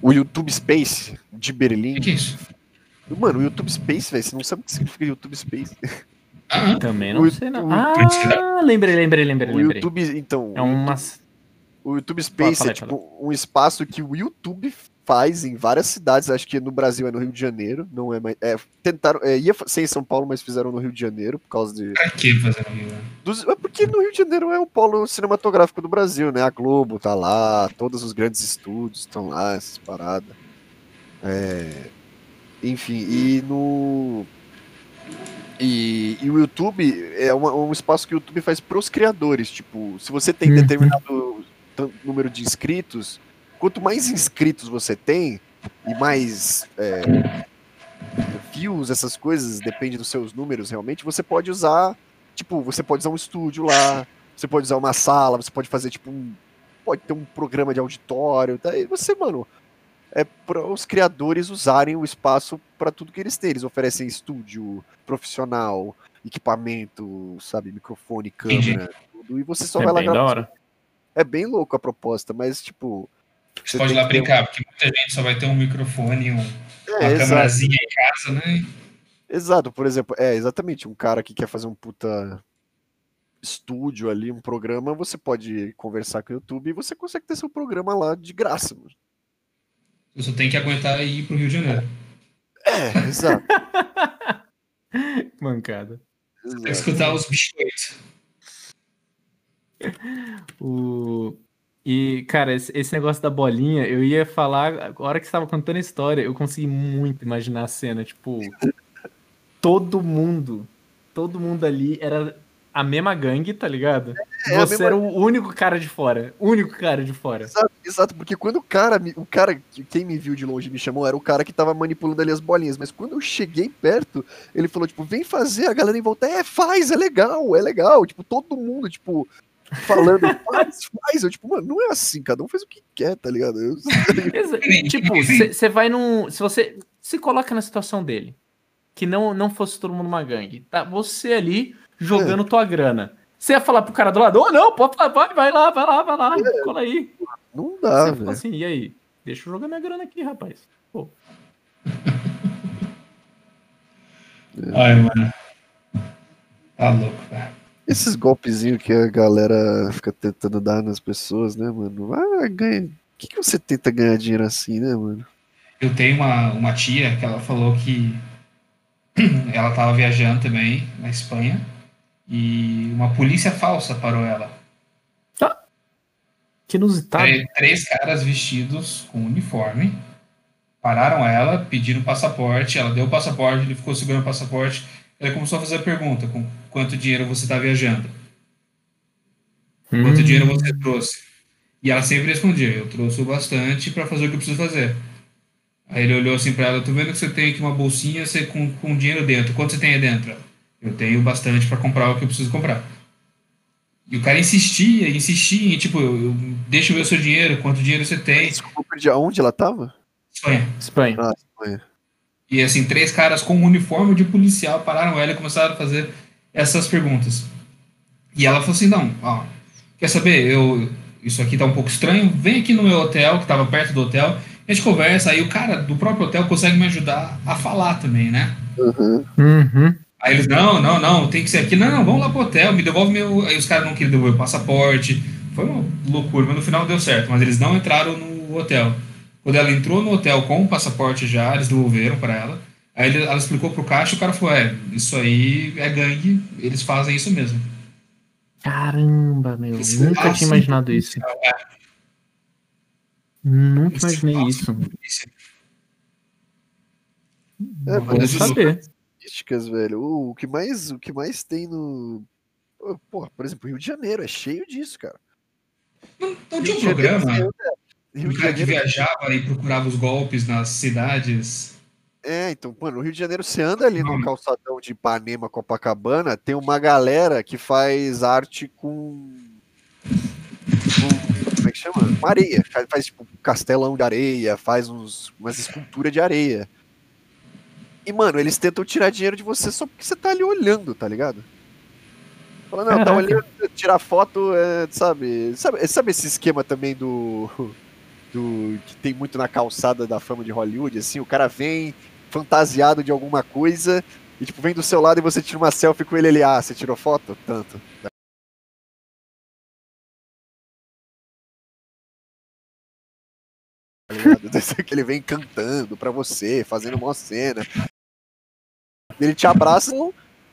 Speaker 2: O YouTube Space de
Speaker 1: O
Speaker 2: Berlim.
Speaker 1: que, que é isso?
Speaker 2: Mano, o YouTube Space, velho, você não sabe o que significa YouTube Space.
Speaker 1: Ah,
Speaker 3: Também não
Speaker 2: O-
Speaker 3: sei, não.
Speaker 2: o-
Speaker 3: Ah, lembrei, lembrei, lembrei,
Speaker 2: O
Speaker 3: lembrei.
Speaker 2: YouTube, então,
Speaker 3: É
Speaker 2: o
Speaker 3: uma.
Speaker 2: O YouTube Space
Speaker 3: Fala,
Speaker 2: é
Speaker 3: fala,
Speaker 2: tipo um espaço que o YouTube faz em várias cidades, acho que no Brasil é no Rio de Janeiro, não é mais. É, tentaram, é, ia ser em São Paulo, mas fizeram no Rio de Janeiro, por causa de.
Speaker 1: Pra que fazer no Rio? né?
Speaker 2: Dos, é porque no Rio de Janeiro é o polo cinematográfico do Brasil, né? A Globo tá lá, todos os grandes estúdios estão lá, essas paradas. É, enfim, e no. E, e o YouTube é uma- um espaço que o YouTube faz pros criadores. Tipo, se você tem
Speaker 3: Uhum.
Speaker 2: determinado número de inscritos, quanto mais inscritos você tem, e mais é, views, essas coisas, depende dos seus números realmente, você pode usar. Tipo, você pode usar um estúdio lá, você pode usar uma sala, você pode fazer, tipo, um. Pode ter um programa de auditório. Daí você, mano, é para os criadores usarem o espaço para tudo que eles têm. Eles oferecem estúdio profissional, equipamento, sabe, microfone, câmera, tudo, e você só
Speaker 3: É
Speaker 2: vai lá gravar. É bem louco a proposta, mas tipo.
Speaker 1: Você pode ir lá
Speaker 2: ter um-
Speaker 1: brincar, porque muita gente só vai ter um microfone, um,
Speaker 2: É,
Speaker 1: uma
Speaker 2: exato,
Speaker 1: câmerazinha em casa, né?
Speaker 2: exato, por exemplo, é exatamente um cara que quer fazer um puta estúdio ali, um programa, você pode conversar com o YouTube e você consegue ter seu programa lá de graça. mano.
Speaker 1: Você só tem que aguentar ir pro Rio de Janeiro.
Speaker 2: É, exato.
Speaker 3: Mancada.
Speaker 1: Tem que
Speaker 2: exato.
Speaker 1: escutar os biscoitos.
Speaker 3: O... E, cara, esse, esse negócio da bolinha, eu ia falar, a hora que você tava contando a história, eu consegui muito imaginar a cena, tipo, todo mundo, todo mundo ali era a mesma gangue, tá ligado?
Speaker 2: É, a
Speaker 3: Você
Speaker 2: mesma-
Speaker 3: era o único cara de fora, único cara de fora.
Speaker 2: Exato, exato, porque quando o cara, o cara, que- quem me viu de longe e me chamou era o cara que tava manipulando ali as bolinhas, mas quando eu cheguei perto, ele falou, tipo, vem fazer, a galera em volta, é, faz, é legal, é legal, tipo, todo mundo, tipo, falando, faz, faz, eu, tipo, mano, não é assim, cada um faz o que quer, tá ligado? Eu-
Speaker 3: Exa- tipo, você vai num. Se você se coloca na situação dele, que não, não fosse todo mundo uma gangue, tá? Você ali jogando tua grana. Você ia falar pro cara do lado, ô não, pode, vai, vai lá, vai lá, vai lá, cola aí.
Speaker 2: não dá,
Speaker 3: você
Speaker 2: velho.
Speaker 3: assim, e aí? Deixa eu jogar minha grana aqui, rapaz. Pô,
Speaker 1: Ai, mano. Tá louco, velho.
Speaker 2: Esses golpezinhos que a galera fica tentando dar nas pessoas, né, mano? Ah, ganha. O que, que você tenta ganhar dinheiro assim, né, mano?
Speaker 1: Eu tenho uma, uma tia que ela falou que ela tava viajando também na Espanha e uma polícia falsa parou ela.
Speaker 3: que inusitado.
Speaker 1: Três, três caras vestidos com uniforme pararam ela, pediram passaporte, ela deu o passaporte, ele ficou segurando o passaporte, ele começou a fazer a pergunta, com quanto dinheiro você está viajando? Quanto
Speaker 3: Hum.
Speaker 1: dinheiro você trouxe? E ela sempre respondia, eu trouxe o bastante para fazer o que eu preciso fazer. Aí ele olhou assim para ela, tô vendo que você tem aqui uma bolsinha você, com, com dinheiro dentro, quanto você tem aí dentro? Ela, Eu tenho bastante para comprar o que eu preciso comprar. E o cara insistia, insistia, em, tipo, eu, eu, deixa eu ver o seu dinheiro, quanto dinheiro você tem.
Speaker 2: Desculpa, eu perdi aonde ela tava?
Speaker 1: Espanha.
Speaker 3: Espanha.
Speaker 2: Ah, Espanha.
Speaker 1: E assim, três caras com um uniforme de policial pararam ela e começaram a fazer essas perguntas. E ela falou assim: não, ó, quer saber? Eu, isso aqui tá um pouco estranho. Vem aqui no meu hotel, que tava perto do hotel, a gente conversa. Aí o cara do próprio hotel consegue me ajudar a falar também, né?
Speaker 2: Uhum.
Speaker 3: Uhum.
Speaker 1: Aí eles, não, não, não, tem que ser aqui. Não, não, vamos lá pro hotel, me devolve meu. Aí os caras não queriam devolver o passaporte. Foi uma loucura, mas no final deu certo. Mas eles não entraram no hotel. Quando ela entrou no hotel com o passaporte já, eles devolveram para ela. Aí ele- ela explicou pro caixa e o cara falou: é, isso aí é gangue, eles fazem isso mesmo.
Speaker 3: Caramba, meu. Nunca
Speaker 1: é
Speaker 3: tinha imaginado isso.
Speaker 1: É,
Speaker 3: Nunca
Speaker 1: isso
Speaker 3: imaginei
Speaker 1: é
Speaker 3: isso.
Speaker 1: isso.
Speaker 2: É,
Speaker 3: Bom
Speaker 2: mas
Speaker 3: saber.
Speaker 2: estatísticas, velho. O, o que mais, o que mais tem no. Porra, por exemplo, Rio de Janeiro é cheio disso, cara.
Speaker 1: Não, não tinha um
Speaker 2: Janeiro,
Speaker 1: programa?
Speaker 2: anda- Rio de
Speaker 1: cara que
Speaker 2: Janeiro.
Speaker 1: viajava e procurava os golpes nas cidades.
Speaker 2: É, então, mano, no Rio de Janeiro você anda ali no calçadão de Ipanema, Copacabana, tem uma galera que faz arte com. com como é que chama? Com areia. Faz, faz, tipo castelão de areia, faz uns, umas esculturas de areia. E, mano, eles tentam tirar dinheiro de você só porque você tá ali olhando, tá ligado? Fala, não, tá olhando, tirar foto, é, sabe, sabe? Sabe esse esquema também do. Do que tem muito na calçada da fama de Hollywood, assim, o cara vem fantasiado de alguma coisa e tipo vem do seu lado e você tira uma selfie com ele, ele ah, você tirou foto? Tanto. Tá ele vem cantando pra você, fazendo uma cena. Ele te abraça,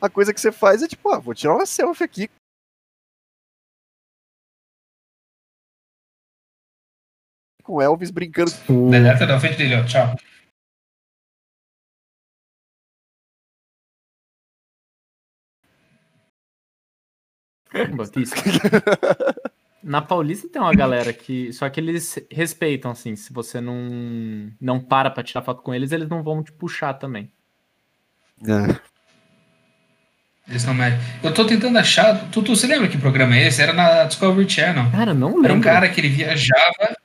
Speaker 2: a coisa que você faz é tipo, ah, vou tirar uma selfie aqui. Com Elvis brincando.
Speaker 1: Deleta da frente dele, ó. Tchau.
Speaker 3: Batista. Na Paulista tem uma galera que. Só que eles respeitam, assim. Se você não, não para pra tirar foto com eles, eles não vão te puxar também.
Speaker 2: É.
Speaker 1: Eles não. Eu tô tentando achar. Tu, tu, você lembra que programa é esse? Era na Discovery Channel.
Speaker 3: Cara, não lembro.
Speaker 1: Era um cara que ele viajava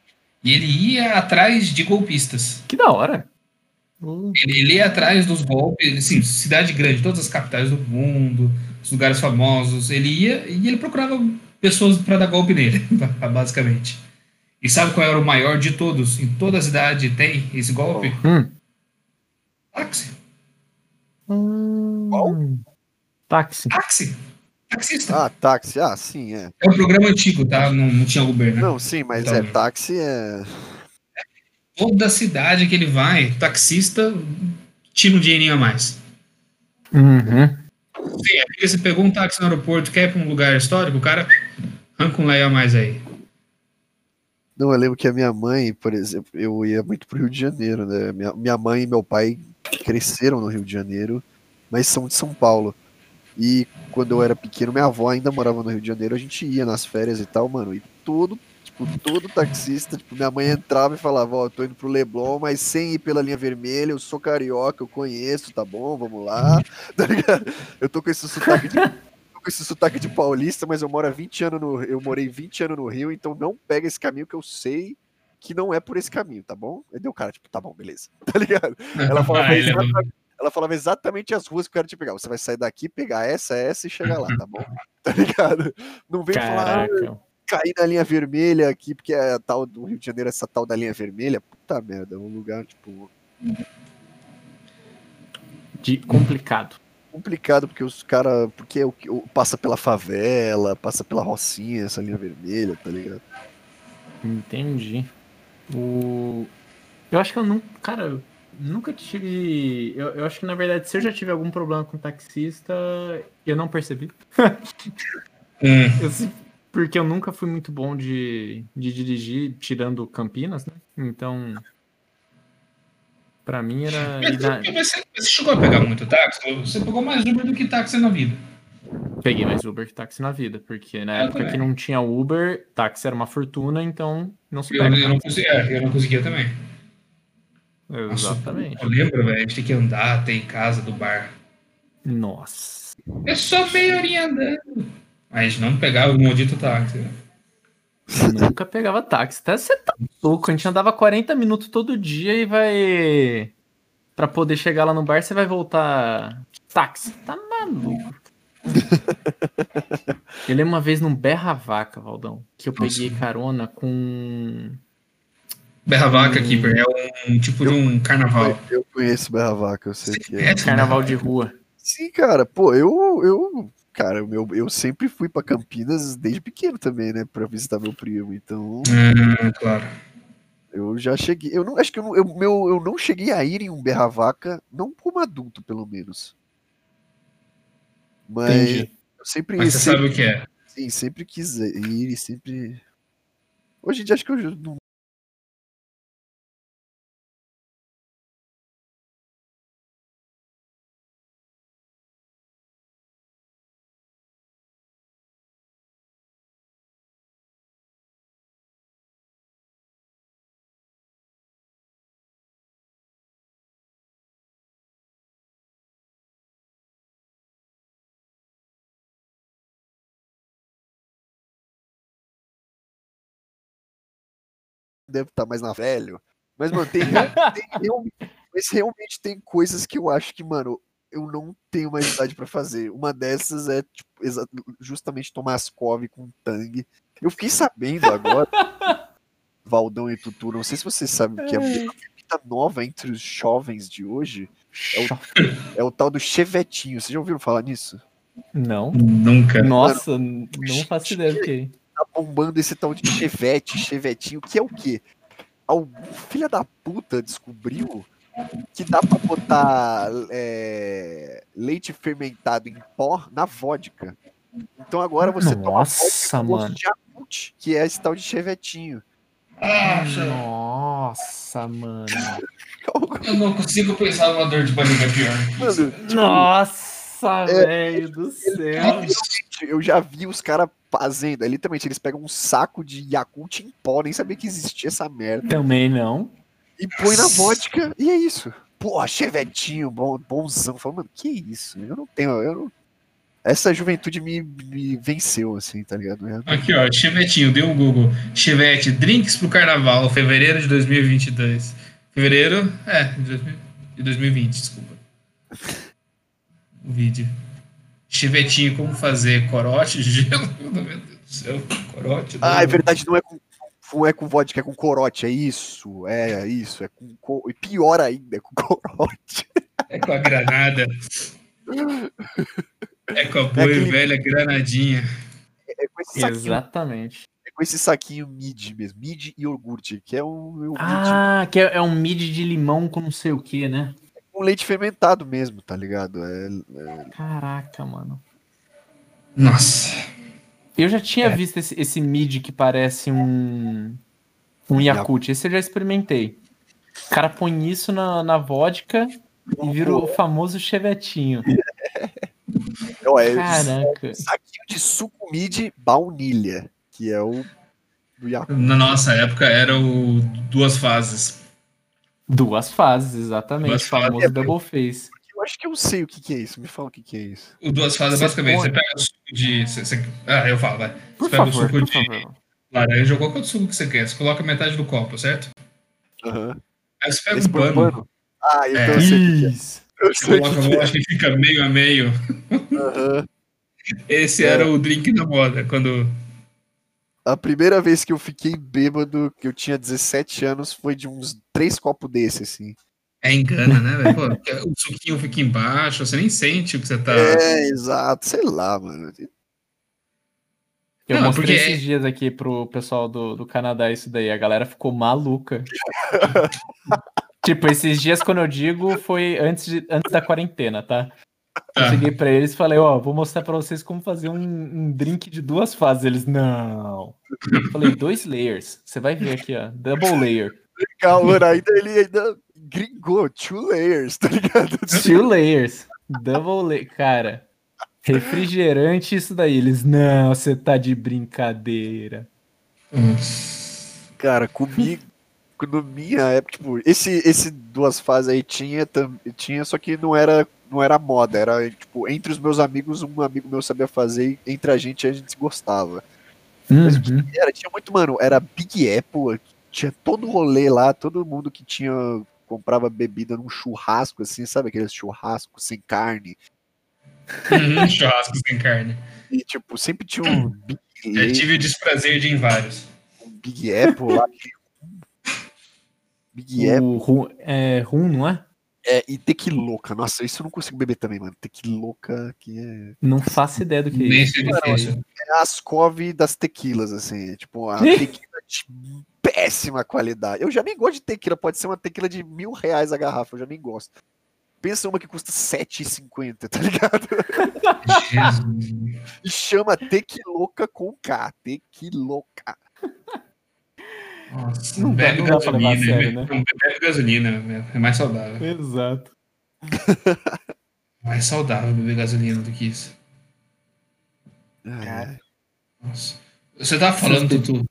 Speaker 1: e ele ia atrás de golpistas.
Speaker 3: Que da hora.
Speaker 1: Ele, ele ia atrás dos golpes, assim, cidade grande, todas as capitais do mundo, os lugares famosos. Ele ia e ele procurava pessoas para dar golpe nele, basicamente. E sabe qual era o maior de todos? Em toda a cidade tem esse golpe?
Speaker 3: Hum.
Speaker 1: Táxi.
Speaker 2: Qual?
Speaker 3: Táxi.
Speaker 1: Táxi. Taxista.
Speaker 2: Ah, táxi. Ah, sim, é.
Speaker 1: É um programa antigo, tá? Não, não tinha Uber, né?
Speaker 2: Não, sim, mas
Speaker 1: Então-
Speaker 2: é táxi é.
Speaker 1: Toda cidade que ele vai, taxista tira um dinheirinho a mais.
Speaker 3: Uhum.
Speaker 1: Sim, é porque você pegou um táxi no aeroporto, quer ir pra um lugar histórico, o cara arranca um lei a mais aí.
Speaker 2: Não, eu lembro que a minha mãe, por exemplo, eu ia muito pro Rio de Janeiro, né? Minha, minha mãe e meu pai cresceram no Rio de Janeiro, mas são de São Paulo. E quando eu era pequeno, minha avó ainda morava no Rio de Janeiro, a gente ia nas férias e tal, mano. E todo, tipo, todo taxista, tipo, minha mãe entrava e falava, ó, eu tô indo pro Leblon, mas sem ir pela linha vermelha, eu sou carioca, eu conheço, tá bom, vamos lá. Tá ligado? Eu tô com esse sotaque de. Com esse sotaque de paulista, mas eu moro há 20 anos no. Eu morei 20 anos no Rio, então não pega esse caminho que eu sei que não é por esse caminho, tá bom? Aí deu o cara, tipo, tá bom, beleza. Tá ligado? Ela falava,
Speaker 1: Ah, é
Speaker 2: exatamente, ela falava exatamente as ruas que eu quero te pegar. Você vai sair daqui, pegar essa, essa e chegar lá, tá bom? Tá ligado? Não vem falar, ah,
Speaker 3: Caraca.
Speaker 2: cair na linha vermelha aqui, porque é a tal do Rio de Janeiro, essa tal da linha vermelha. Puta merda, é um lugar, tipo,
Speaker 3: De complicado.
Speaker 2: complicado, porque os caras. Porque o o- passa pela favela, passa pela Rocinha, essa linha vermelha, tá ligado?
Speaker 3: Entendi. O... Eu acho que eu nunca. Cara, nunca tive. Eu, eu acho que na verdade, se eu já tive algum problema com taxista, eu não percebi.
Speaker 1: Hum,
Speaker 3: Eu porque eu nunca fui muito bom de, de dirigir, tirando Campinas, né? Então. Pra mim era. na-
Speaker 1: Mas você, você chegou a pegar muito táxi? Você pegou mais Uber do que táxi na vida.
Speaker 3: Peguei mais Uber que táxi na vida, porque na
Speaker 1: Eu
Speaker 3: época que
Speaker 1: também.
Speaker 3: não tinha Uber, táxi era uma fortuna, então não se
Speaker 1: Eu,
Speaker 3: pega.
Speaker 1: eu, não, conseguia, é, eu não conseguia também. Nossa,
Speaker 3: Exatamente.
Speaker 1: Eu lembro, velho, a gente tem que andar até em casa do bar.
Speaker 3: Nossa.
Speaker 1: É só meia horinha andando. Mas a gente não pegava o maldito táxi. né?
Speaker 3: Nunca pegava táxi. Até você tá louco. A gente andava 40 minutos todo dia e vai. Pra poder chegar lá no bar, você vai voltar. Táxi. Tá maluco. Eu lembro uma vez num Berra Vaca, Valdão, que eu
Speaker 1: Nossa.
Speaker 3: peguei carona com.
Speaker 1: Berra Vaca
Speaker 3: Hum.
Speaker 1: Keeper é um tipo de um carnaval.
Speaker 2: Eu conheço Berra Vaca, eu sei que é.
Speaker 1: É,
Speaker 3: Carnaval de rua.
Speaker 2: Sim, cara, pô, eu. eu cara, o meu, eu sempre fui pra Campinas desde pequeno também, né? Pra visitar meu primo. Então,
Speaker 1: Hum, claro.
Speaker 2: eu já cheguei. Eu não acho que eu não, eu, meu, eu não cheguei a ir em um Berra Vaca, não como adulto, pelo menos. Mas
Speaker 3: Entendi.
Speaker 2: eu sempre,
Speaker 1: Mas você
Speaker 2: sempre,
Speaker 1: sabe o que é.
Speaker 2: sim, sempre quis ir e sempre. Hoje em dia acho que eu não. Deve estar mais na velho. Mas, mano, tem, tem realmente, mas realmente tem coisas que eu acho que, mano, eu não tenho mais idade pra fazer. Uma dessas é tipo, justamente tomar Ascov com Tang. Eu fiquei sabendo agora, Valdão e Tutu, não sei se vocês sabem o que é a bebida nova entre os jovens de hoje é o tal do chevetinho. Vocês já ouviram falar nisso?
Speaker 3: Não.
Speaker 1: Nunca.
Speaker 3: Nossa, não faço ideia do que.
Speaker 2: Bombando esse tal de chevette, chevetinho, que é o quê? algum filho da puta descobriu que dá pra botar é, leite fermentado em pó na vodka. Então agora você toma
Speaker 3: Nossa,
Speaker 2: vodka com gosto
Speaker 3: mano.
Speaker 2: de Yakult, que é esse tal de chevetinho.
Speaker 1: Nossa,
Speaker 3: Nossa, mano.
Speaker 1: eu não consigo pensar numa dor de barriga pior.
Speaker 2: Mano, tipo,
Speaker 3: Nossa,
Speaker 2: É,
Speaker 3: velho do céu.
Speaker 2: Literalmente, eu já vi os caras fazendo. É, literalmente, eles pegam um saco de Yakult em pó, nem sabia que existia essa merda.
Speaker 3: Também não.
Speaker 2: E põe na vodka, e é isso. Pô, chevetinho, bom, bonzão. Fala, mano, que isso? Eu não tenho. Eu não... Essa juventude me, me venceu, assim, tá ligado? Eu-
Speaker 1: Aqui, ó, Chevetinho, deu um Google. Chevette, drinks pro carnaval, fevereiro de 2022. Fevereiro, é, de 2000 de 2020, desculpa. O vídeo. Chevetinho, como fazer corote de gelo? Meu Deus do céu, corote.
Speaker 2: Ah, é verdade, não é com, não é com vodka, é com corote, é isso. É isso, é com. co- E pior ainda, é com corote.
Speaker 1: É com a granada. É com a boa e
Speaker 2: aquele-
Speaker 1: velha granadinha.
Speaker 2: É com esse saquinho,
Speaker 3: Exatamente.
Speaker 2: é com esse saquinho mid mesmo. Mid e iogurte, que é um, um
Speaker 3: Ah, que é, é um mid de limão com não sei o que, né?
Speaker 2: Com leite fermentado mesmo, tá ligado? É,
Speaker 3: Caraca, mano.
Speaker 1: Nossa.
Speaker 3: Eu já tinha
Speaker 1: É.
Speaker 3: visto esse, esse mid que parece um. Um Yakult. Esse eu já experimentei. O cara põe isso na, na vodka e vira o famoso chevetinho.
Speaker 2: ó, é
Speaker 3: Caraca.
Speaker 2: saquinho de suco mid baunilha, que é o do Yakult.
Speaker 1: Na nossa época era o duas fases.
Speaker 3: Duas fases, exatamente.
Speaker 1: Duas
Speaker 3: o famoso
Speaker 2: fases.
Speaker 3: double face.
Speaker 2: Eu acho que eu sei o que, que é isso. Me fala o que, que é isso.
Speaker 1: O duas fases
Speaker 3: Você
Speaker 1: basicamente.
Speaker 3: põe-
Speaker 1: Você pega o suco de. você- você- ah, eu falo, vai.
Speaker 3: Por
Speaker 1: Você pega o
Speaker 3: favor,
Speaker 1: suco de
Speaker 3: favor.
Speaker 1: laranja ou qualquer outro suco que você quer. Você coloca metade do copo, certo?
Speaker 2: Aham.
Speaker 1: Aí você pega
Speaker 2: Esse
Speaker 1: um
Speaker 2: põe
Speaker 1: pano,
Speaker 2: Ah, então
Speaker 1: É.
Speaker 2: eu sei o que, que é.
Speaker 3: Isso.
Speaker 2: Eu o
Speaker 1: coloca
Speaker 2: que, que
Speaker 1: eu acho que fica meio a meio.
Speaker 2: é. Aham.
Speaker 1: Esse
Speaker 2: É.
Speaker 1: era o drink da moda. Quando.
Speaker 2: A primeira vez que eu fiquei bêbado, que eu tinha 17 anos, foi de uns três copos desse, assim.
Speaker 1: É engana, né, velho? Pô, O suquinho fica embaixo, você nem sente o que você tá.
Speaker 2: É, exato. Sei lá, mano.
Speaker 3: Eu
Speaker 1: Não,
Speaker 3: mostrei
Speaker 1: porque
Speaker 3: esses dias aqui pro pessoal do, do Canadá isso daí. A galera ficou maluca. tipo, esses dias, quando eu digo, foi antes, de, antes da quarentena, tá? Eu
Speaker 1: Tá.
Speaker 3: cheguei pra eles e falei, ó, vou mostrar pra vocês como fazer um, um drink de duas fases. Eles, não. Eu falei, dois layers. Você vai ver aqui, ó. Double layer.
Speaker 2: Legal, mano. Ainda ele ainda gringou, two layers, tá ligado?
Speaker 3: Two layers. Double layer. Cara, refrigerante isso daí. Eles, não, você tá de brincadeira.
Speaker 2: Cara, comigo. No minha época, tipo, esse, esse duas fases aí tinha, tam- tinha, só que não era, não era moda, era tipo, entre os meus amigos, um amigo meu sabia fazer, e entre a gente a gente se gostava. Mas o que
Speaker 3: Uhum.
Speaker 2: era, tinha muito, mano, era Big Apple, tinha todo rolê lá, todo mundo que tinha, comprava bebida num churrasco, assim, sabe aqueles churrascos sem carne?
Speaker 1: Uhum, churrasco sem carne.
Speaker 2: E, tipo, sempre tinha um Big,
Speaker 1: Eu tive o desprazer de ir em vários.
Speaker 2: um Big Apple lá. Big Apple
Speaker 3: O rum, é, rum, não é?
Speaker 2: É, e tequiloca. Nossa, isso eu não consigo beber também, mano. Tequiloca que é,
Speaker 3: Não faço ideia do que é isso.
Speaker 2: é a Ascov das tequilas, assim. é Tipo, uma tequila de péssima qualidade. Eu já nem gosto de tequila, pode ser uma tequila de mil reais a garrafa, eu já nem gosto. Pensa uma que custa R$7,50, tá ligado?
Speaker 1: Jesus.
Speaker 2: E chama Tequiloca com K. Tequiloca.
Speaker 1: Nossa,
Speaker 3: Não
Speaker 1: bebe gasolina.
Speaker 3: sério, né?
Speaker 1: Não bebe gasolina, é mais saudável.
Speaker 3: Exato.
Speaker 1: Mais saudável beber gasolina do que isso.
Speaker 2: É.
Speaker 1: Nossa. Você tava falando, Tutu,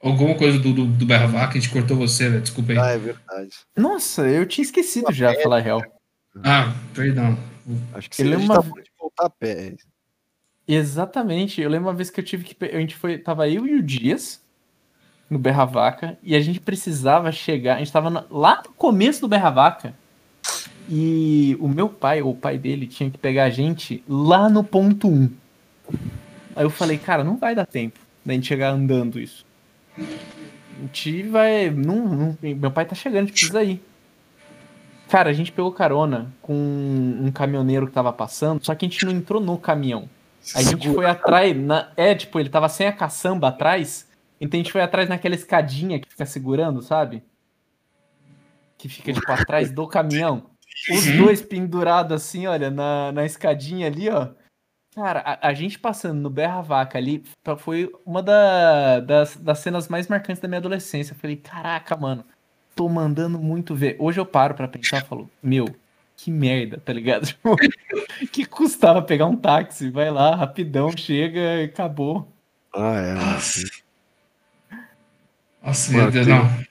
Speaker 1: alguma coisa do, do, do Berra Vaca, a gente cortou você, velho. Desculpa aí.
Speaker 2: Ah, é verdade.
Speaker 3: Nossa, eu tinha esquecido já, pra falar a real.
Speaker 1: Ah, perdão.
Speaker 2: Acho que você
Speaker 3: é
Speaker 2: a gente
Speaker 3: uma-
Speaker 2: tá falando de voltar a pé.
Speaker 3: Exatamente. Eu lembro uma vez que eu tive que. A gente foi. Tava eu e o Dias no Berra Vaca e a gente precisava chegar. A gente tava na- lá no começo do Berra Vaca. E o meu pai, ou o pai dele, tinha que pegar a gente lá no ponto 1. Aí eu falei, cara, não vai dar tempo da gente chegar andando isso. A gente vai. Não, não- meu pai tá chegando, a gente precisa ir. Cara, a gente pegou carona com um caminhoneiro que tava passando, só que a gente não entrou no caminhão. A gente foi atrás, na... é, tipo, ele tava sem a caçamba atrás, então a gente foi atrás naquela escadinha que fica segurando, sabe? que fica tipo atrás do caminhão. Os
Speaker 1: Uhum.
Speaker 3: dois pendurados assim, olha, na, na escadinha ali, ó. Cara, a, a gente passando no Berra Vaca ali foi uma da- das, das cenas mais marcantes da minha adolescência. Eu falei, caraca, mano, tô mandando muito ver. Hoje eu paro pra pensar e falo, meu, que merda, tá ligado? Que custava pegar um táxi? Vai lá, rapidão, chega e acabou.
Speaker 2: Ah, é.
Speaker 1: Nossa. Nossa,
Speaker 2: Mano,
Speaker 1: meu Deus,
Speaker 2: tem-
Speaker 1: não.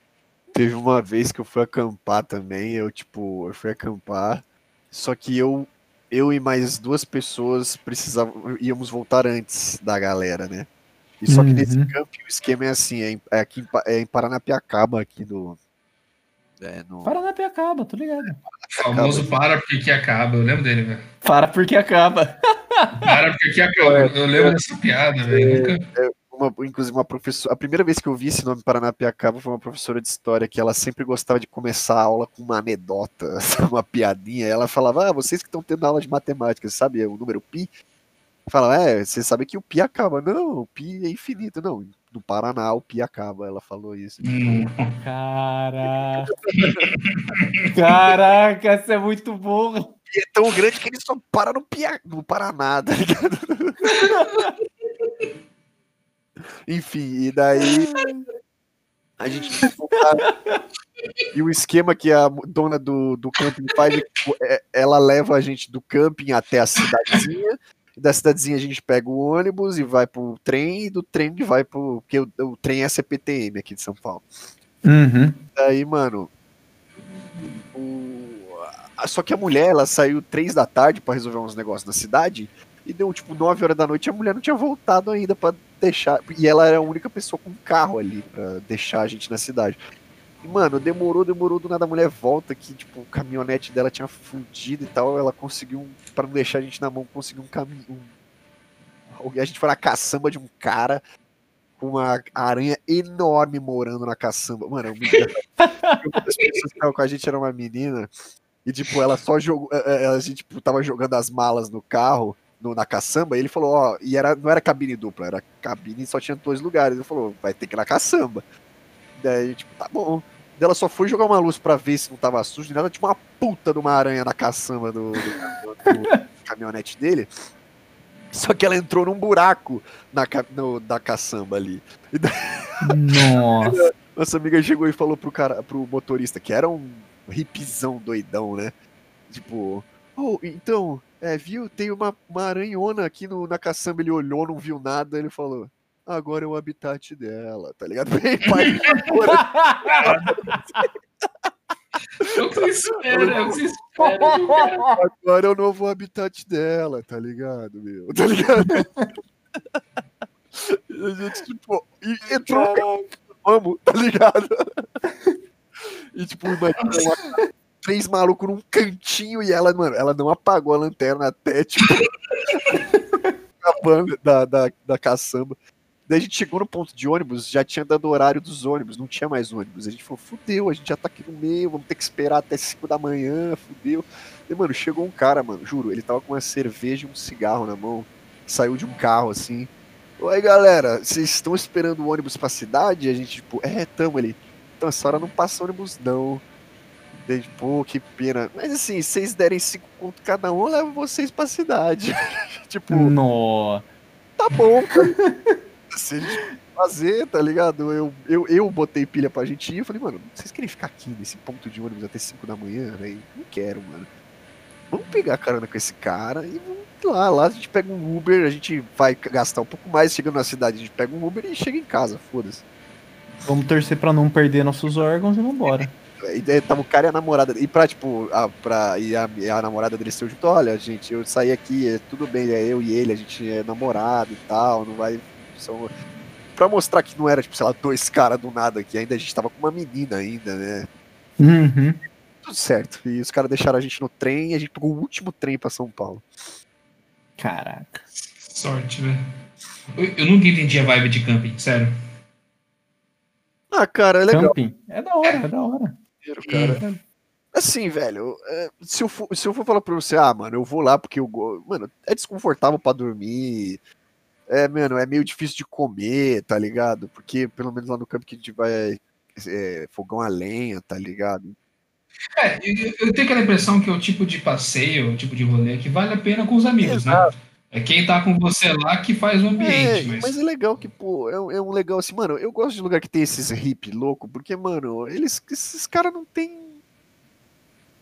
Speaker 2: Teve uma vez que eu fui acampar também, eu tipo, eu fui acampar, só que eu eu e mais duas pessoas precisavam íamos voltar antes da galera, né? E só que nesse
Speaker 3: Uhum.
Speaker 2: camping o esquema é assim, é, em, é aqui em, é em Paranapiacaba aqui no é, no
Speaker 3: Paranapiacaba, tô ligado.
Speaker 1: O famoso para porque acaba. Eu lembro dele, velho.
Speaker 3: Para porque acaba.
Speaker 1: Para porque acaba. Eu lembro dessa piada, velho. Nunca.
Speaker 2: Uma, inclusive uma professora, a primeira vez que eu vi esse nome Paranapiacaba foi uma professora de história que ela sempre gostava de começar a aula com uma anedota, uma piadinha. Ela falava: "Ah, vocês que estão tendo aula de matemática, sabe o número pi?" Fala: "É, você sabe que o pi acaba". Não, o pi é infinito. Não, no Paraná o pi acaba. Ela falou isso.
Speaker 1: Hum.
Speaker 3: Caraca. Caraca, essa é muito burro.
Speaker 2: E é tão grande que ele só para no pi, no Paraná, tá ligado? Enfim, e daí a gente e o esquema que a dona do, do camping faz é, é- ela leva a gente do camping até a cidadezinha. Da cidadezinha a gente pega o ônibus e vai pro trem, e do trem vai pro. Porque o, o trem é CPTM aqui de São Paulo.
Speaker 3: Uhum.
Speaker 2: Daí, mano. o- Só que a mulher, ela saiu três da tarde pra resolver uns negócios na cidade. E deu tipo 9 horas da noite e a mulher não tinha voltado ainda pra deixar. E ela era a única pessoa com carro ali pra deixar a gente na cidade. E, mano, demorou, demorou, do nada a mulher volta que, tipo, o caminhonete dela tinha fundido e tal. Ela conseguiu, pra não deixar a gente na mão, conseguiu um caminho. Um... A gente foi na caçamba de um cara com uma aranha enorme morando na caçamba. Mano, é uma das pessoas que estavam com a gente era uma menina. E, tipo, ela só jogou. eh, eh, A gente tipo, tava jogando as malas no carro, no- na caçamba, ele falou, ó, e era, não era cabine dupla, era cabine e só tinha dois lugares. Ele falou, vai ter que ir na caçamba. Daí, tipo, tá bom. Daí Ela só foi jogar uma luz pra ver se não tava sujo, nada, tinha uma puta de uma aranha na caçamba do, do- do caminhonete dele. Só que ela entrou num buraco na, no- da caçamba ali.
Speaker 3: Nossa.
Speaker 2: Nossa amiga chegou e falou pro cara, pro motorista, que era um hipzão doidão, né? Tipo, oh, então, é, viu? Tem uma, uma aranhona aqui no, na caçamba. Ele olhou, não viu nada, ele falou. Agora é o habitat dela, tá ligado? Bem, pai,
Speaker 1: É o que você espera, é o que você espera.
Speaker 2: agora é o novo habitat dela, tá ligado, meu? Tá ligado? E a gente, tipo, e entrou vamos, tá ligado? E, tipo, imagina uma- três malucos num cantinho e ela, mano, ela não apagou a lanterna até, tipo, a banda da, da, da caçamba. Daí a gente chegou no ponto de ônibus, já tinha dado o horário dos ônibus, não tinha mais ônibus. A gente falou, fudeu, a gente já tá aqui no meio, vamos ter que esperar até 5 da manhã, fudeu. E, mano, chegou um cara, mano, juro, ele tava com uma cerveja e um cigarro na mão, saiu de um carro, assim. Oi, galera, vocês estão esperando o ônibus pra cidade? E a gente, tipo, é, tamo ali. Então, essa hora não passa ônibus, não. Pô, que pena. Mas assim, se vocês derem cinco conto cada um, eu levo vocês pra cidade. tipo,
Speaker 3: Nossa.
Speaker 2: tá bom, cara. Se a gente fazer, tá ligado? Eu, eu, eu botei pilha pra gente ir. Eu falei, mano, vocês querem ficar aqui nesse ponto de ônibus até 5 da manhã, velho? Não quero, mano. Vamos pegar carona com esse cara e vamos lá. Lá a gente pega um Uber, a gente vai gastar um pouco mais. Chegando na cidade, a gente pega um Uber e chega em casa, foda-se.
Speaker 3: Vamos torcer pra não perder nossos órgãos e vambora.
Speaker 2: E daí tava o cara e a namorada. E pra, tipo, a, pra, e a, e a namorada dele saiu junto, olha, gente, eu saí aqui, é tudo bem, é eu e ele, a gente é namorado e tal, não vai. São... Pra mostrar que não era, tipo, sei lá, dois caras do nada aqui, ainda a gente tava com uma menina ainda, né?
Speaker 3: Uhum.
Speaker 2: Tudo certo. E os caras deixaram a gente no trem e a gente pegou o último trem pra São Paulo.
Speaker 3: Caraca.
Speaker 1: Sorte, velho. Eu, eu nunca entendi a vibe de camping, sério.
Speaker 2: Ah, cara, é legal,
Speaker 3: Camping. É da hora, é da hora.
Speaker 2: Cara. Assim, velho, é, se, eu for, se eu for falar pra você, ah, mano, eu vou lá porque eu gosto. Mano, é desconfortável pra dormir. É, mano, é meio difícil de comer, tá ligado? Porque pelo menos lá no campo que a gente vai é, fogão a lenha, tá ligado?
Speaker 1: É, eu, eu tenho aquela impressão que é o tipo de passeio, o tipo de rolê que vale a pena com os amigos, né? É quem tá com você lá que faz o
Speaker 2: É,
Speaker 1: ambiente. mas...
Speaker 2: mas é legal que, pô, é, um- é um legal assim, mano. Eu gosto de lugar que tem esses hip louco, porque, mano, eles, esses caras não tem.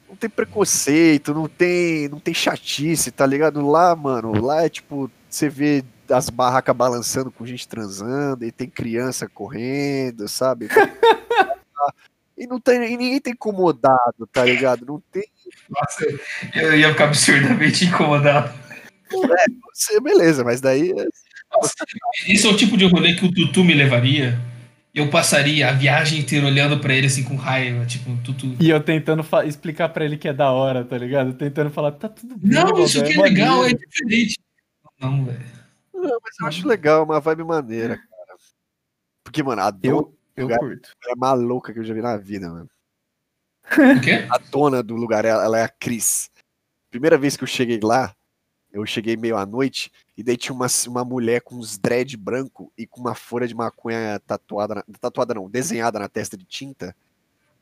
Speaker 2: Não tem preconceito, não tem, não tem chatice, tá ligado? Lá, mano, lá é tipo, você vê as barracas balançando com gente transando, e tem criança correndo, sabe? E não tem, e ninguém tá incomodado, tá ligado? Não tem.
Speaker 1: Nossa, eu ia ficar absurdamente incomodado.
Speaker 2: Você, beleza, mas daí. é-
Speaker 1: Esse é o tipo de rolê que o Tutu me levaria. Eu passaria a viagem inteira olhando pra ele assim com raiva, tipo, Tutu.
Speaker 3: E eu tentando explicar pra ele que é da hora, tá ligado? Tentando falar, tá tudo bem.
Speaker 1: Não, isso aqui é legal, é
Speaker 3: maneiro."
Speaker 1: diferente. Não, velho.
Speaker 2: Não, mas eu acho legal, uma vibe maneira, cara. Porque, mano, a dona
Speaker 3: Eu, eu
Speaker 2: Lugar-
Speaker 3: curto.
Speaker 2: é maluca que eu já vi na vida, mano.
Speaker 1: O quê?
Speaker 2: A dona do lugar, ela, ela é a Cris. Primeira vez que eu cheguei lá, eu cheguei meio à noite, e daí tinha uma, uma mulher com uns dread branco e com uma folha de maconha tatuada, na- tatuada não, desenhada na testa de tinta.